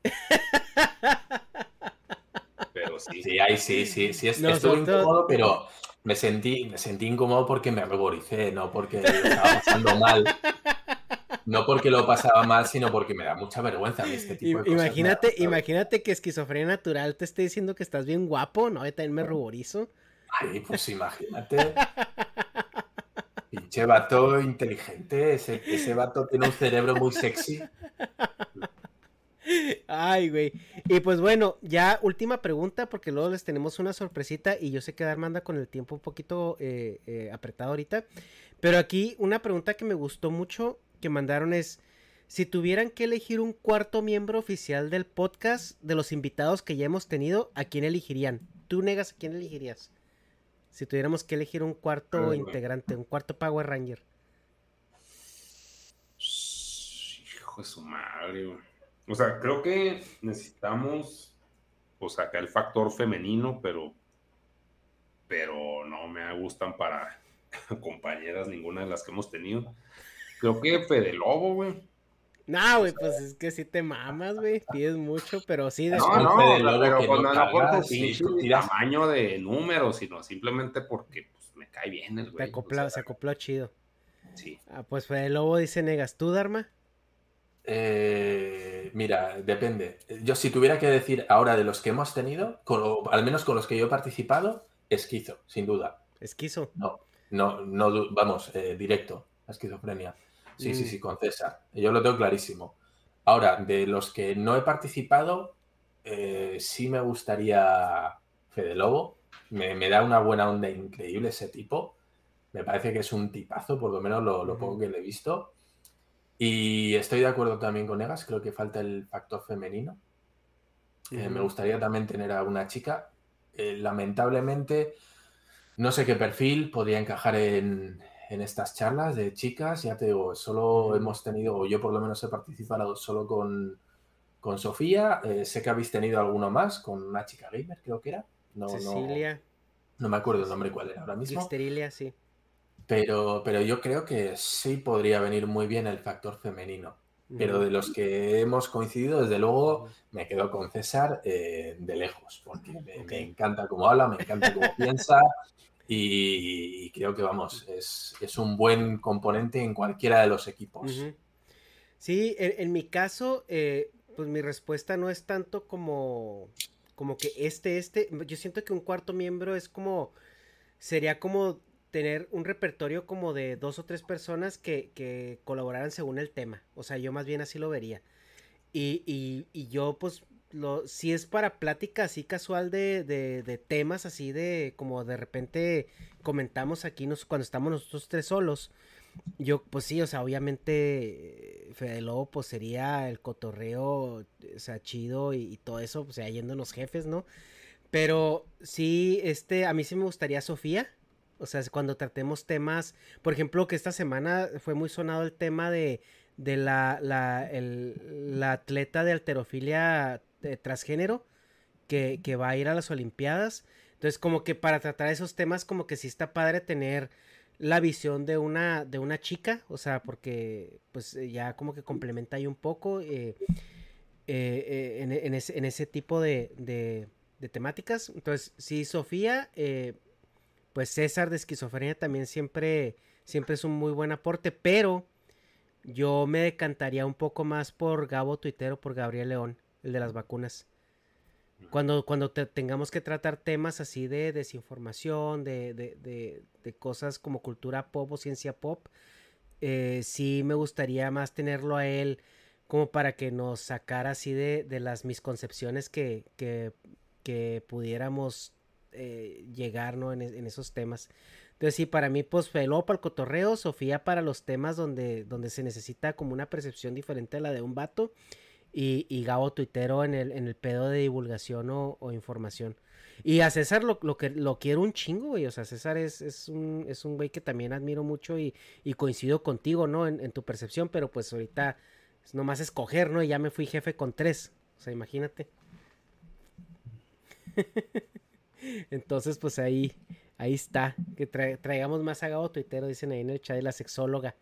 (laughs) pero sí. Sí, ahí sí, sí, sí. Es, Estuvo incómodo, pero me sentí, me sentí incómodo porque me ruboricé, no porque estaba pasando mal. (laughs) No porque lo pasaba mal, sino porque me da mucha vergüenza este tipo de cosas. Imagínate, imagínate que esquizofrenia natural te esté diciendo que estás bien guapo, ¿no? Yo también me ruborizo. Ay, pues (laughs) imagínate. Pinche vato inteligente, ese, ese vato tiene un cerebro muy sexy. Ay, güey. Y pues bueno, ya última pregunta, porque luego les tenemos una sorpresita y yo sé que Darma anda con el tiempo un poquito eh, eh, apretado ahorita. Pero aquí una pregunta que me gustó mucho que mandaron es, si tuvieran que elegir un cuarto miembro oficial del podcast de los invitados que ya hemos tenido, ¿a quién elegirían? ¿Tú negas a quién elegirías? Si tuviéramos que elegir un cuarto integrante, un cuarto Power Ranger. Hijo de su madre, o sea, creo que necesitamos, o sea, acá el factor femenino, pero, pero no me gustan para (laughs) compañeras ninguna de las que hemos tenido. Creo que Fede Lobo, güey. No, güey, pues es que sí te mamas, güey. Pides mucho, pero sí. De no, no, pero pues no, no por tu tamaño de número, sino simplemente porque pues, me cae bien el güey. Se acopló, chido. Sí. Ah, pues Fede Lobo dice, ¿negas tú, Dharma? Eh, mira, depende. Yo si tuviera que decir ahora de los que hemos tenido, al menos con los que yo he participado, esquizo, sin duda. ¿Esquizo? No, no, no, vamos, eh, directo, esquizofrenia. Sí, sí, mm. sí, con César. Yo lo tengo clarísimo. Ahora, de los que no he participado, eh, sí me gustaría Fede Lobo. Me, me, da una buena onda increíble ese tipo. Me parece que es un tipazo, por lo menos lo, lo poco que le he visto. Y estoy de acuerdo también con Egas, creo que falta el factor femenino. Eh, me gustaría también tener a una chica. Eh, lamentablemente, no sé qué perfil podría encajar en, estas charlas de chicas. Ya te digo, solo hemos tenido, o yo por lo menos he participado solo con, con Sofía. Eh, sé que habéis tenido alguno más, con una chica gamer, creo que era. No, Cecilia. No, me acuerdo el nombre cuál era ahora mismo. Esterilia, sí. Pero, pero yo creo que sí podría venir muy bien el factor femenino. Pero de los que hemos coincidido, desde luego me quedo con César eh, de lejos, porque me, encanta cómo habla, me encanta cómo (laughs) piensa y, creo que, vamos, es, es, un buen componente en cualquiera de los equipos. Sí, en, mi caso, eh, pues mi respuesta no es tanto como, como que este, este, yo siento que un cuarto miembro es como, sería como tener un repertorio como de dos o tres personas que, que colaboraran según el tema. O sea, yo más bien así lo vería. Y, y, y yo, pues, si es para plática así casual de, de, temas así de como de repente comentamos aquí cuando estamos nosotros tres solos. Yo, pues sí, o sea, obviamente Fede Lobo, pues sería el cotorreo, o sea, chido y, todo eso, o sea, yéndonos jefes, ¿no? Pero sí, este, a mí sí me gustaría Sofía, o sea, cuando tratemos temas, por ejemplo, que esta semana fue muy sonado el tema de, de la, la, el, la atleta de alterofilia de transgénero que, va a ir a las Olimpiadas. Entonces, como que para tratar esos temas, como que sí está padre tener la visión de una, de una chica, o sea, porque pues ya como que complementa ahí un poco eh, eh, eh, en, en, ese, tipo de, de, de, temáticas. Entonces, sí, Sofía, pues César de esquizofrenia también siempre, siempre es un muy buen aporte, pero yo me decantaría un poco más por Gabo Tuitero, por Gabriel León, el de las vacunas. Cuando, cuando tengamos que tratar temas así de desinformación, de, de, de, cosas como cultura pop o ciencia pop, eh, sí me gustaría más tenerlo a él como para que nos sacara así de, de las misconcepciones que, que, que pudiéramos eh, llegar ¿no? en, en, esos temas. Entonces sí, para mí pues fue luego para el cotorreo, Sofía para los temas donde, donde se necesita como una percepción diferente a la de un vato y, y Gabo tuitero en el, en el pedo de divulgación o, o información. Y a César lo, lo, que lo quiero un chingo, güey. O sea, César es, es un, es un güey que también admiro mucho y, y coincido contigo, ¿no? En, en, tu percepción, pero pues ahorita es nomás escoger, ¿no? Y ya me fui jefe con tres. O sea, imagínate. (laughs) Entonces, pues ahí, ahí está. Que tra traigamos más a Gabo Tuitero, dicen ahí en el chat de la sexóloga.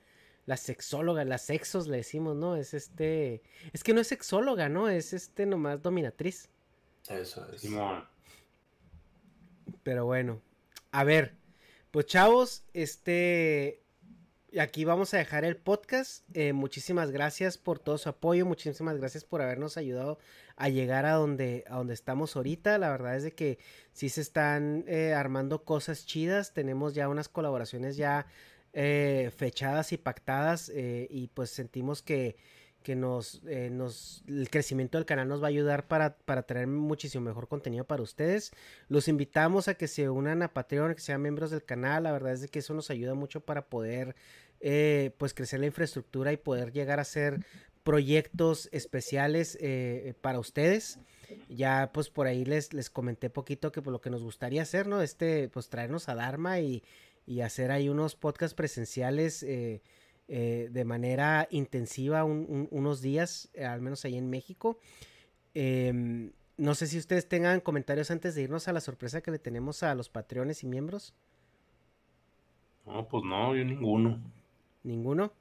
La sexóloga, las sexos le decimos, ¿no? Es este. Es que no es sexóloga, ¿no? Es este nomás dominatriz. Eso es. Simón. Pero bueno. A ver. Pues chavos, este. Aquí vamos a dejar el podcast. Eh, muchísimas gracias por todo su apoyo. Muchísimas gracias por habernos ayudado a llegar a donde, a donde estamos ahorita. La verdad es de que sí se están eh, armando cosas chidas. Tenemos ya unas colaboraciones ya eh, fechadas y pactadas. Eh, y pues sentimos que, que nos, eh, nos, el crecimiento del canal nos va a ayudar para, para traer muchísimo mejor contenido para ustedes. Los invitamos a que se unan a Patreon, que sean miembros del canal. La verdad es que eso nos ayuda mucho para poder pues crecer la infraestructura y poder llegar a hacer proyectos especiales para ustedes. Ya pues por ahí les, les comenté poquito que por lo que nos gustaría hacer, ¿no? Este, pues traernos a Dharma y, y hacer ahí unos podcasts presenciales eh, eh, de manera intensiva un, un, unos días, eh, al menos ahí en México. Eh, no sé si ustedes tengan comentarios antes de irnos a la sorpresa que le tenemos a los patreones y miembros. No, pues no, yo ninguno. ¿Ninguno?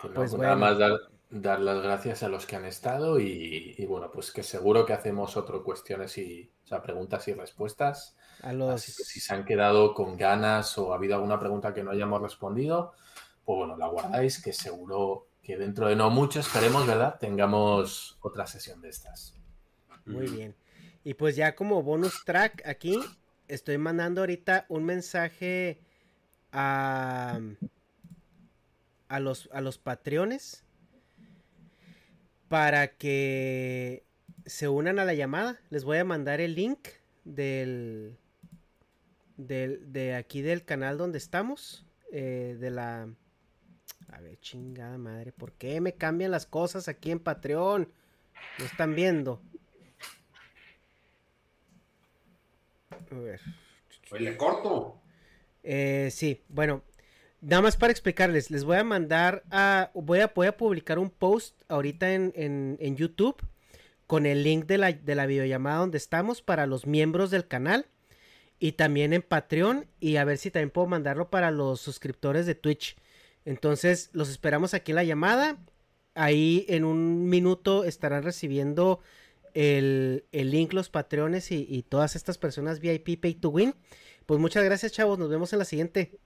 Pues, pues bueno. nada más dar, dar, las gracias a los que han estado y, y, bueno, pues que seguro que hacemos otro cuestiones y, o sea, preguntas y respuestas. A los... Así que si se han quedado con ganas o ha habido alguna pregunta que no hayamos respondido, pues bueno, la guardáis, que seguro que dentro de no mucho, esperemos, ¿verdad? Tengamos otra sesión de estas. Muy bien. Y pues ya como bonus track aquí, estoy mandando ahorita un mensaje a, a, los, a los patreones para que se unan a la llamada. Les voy a mandar el link del, del de aquí del canal donde estamos, eh, de la a ver, chingada madre, ¿por qué me cambian las cosas aquí en Patreon? ¿No están viendo? A ver. Oye, corto. Eh, sí, bueno, nada más para explicarles, les voy a mandar a. Voy a, voy a publicar un post ahorita en, en, en YouTube con el link de la, de la videollamada donde estamos para los miembros del canal y también en Patreon y a ver si también puedo mandarlo para los suscriptores de Twitch. Entonces, los esperamos aquí en la llamada. Ahí en un minuto estarán recibiendo el, el link los patreones y, y, todas estas personas VIP Pay to Win. Pues muchas gracias, chavos. Nos vemos en la siguiente.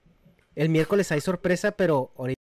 El miércoles hay sorpresa, pero ahorita.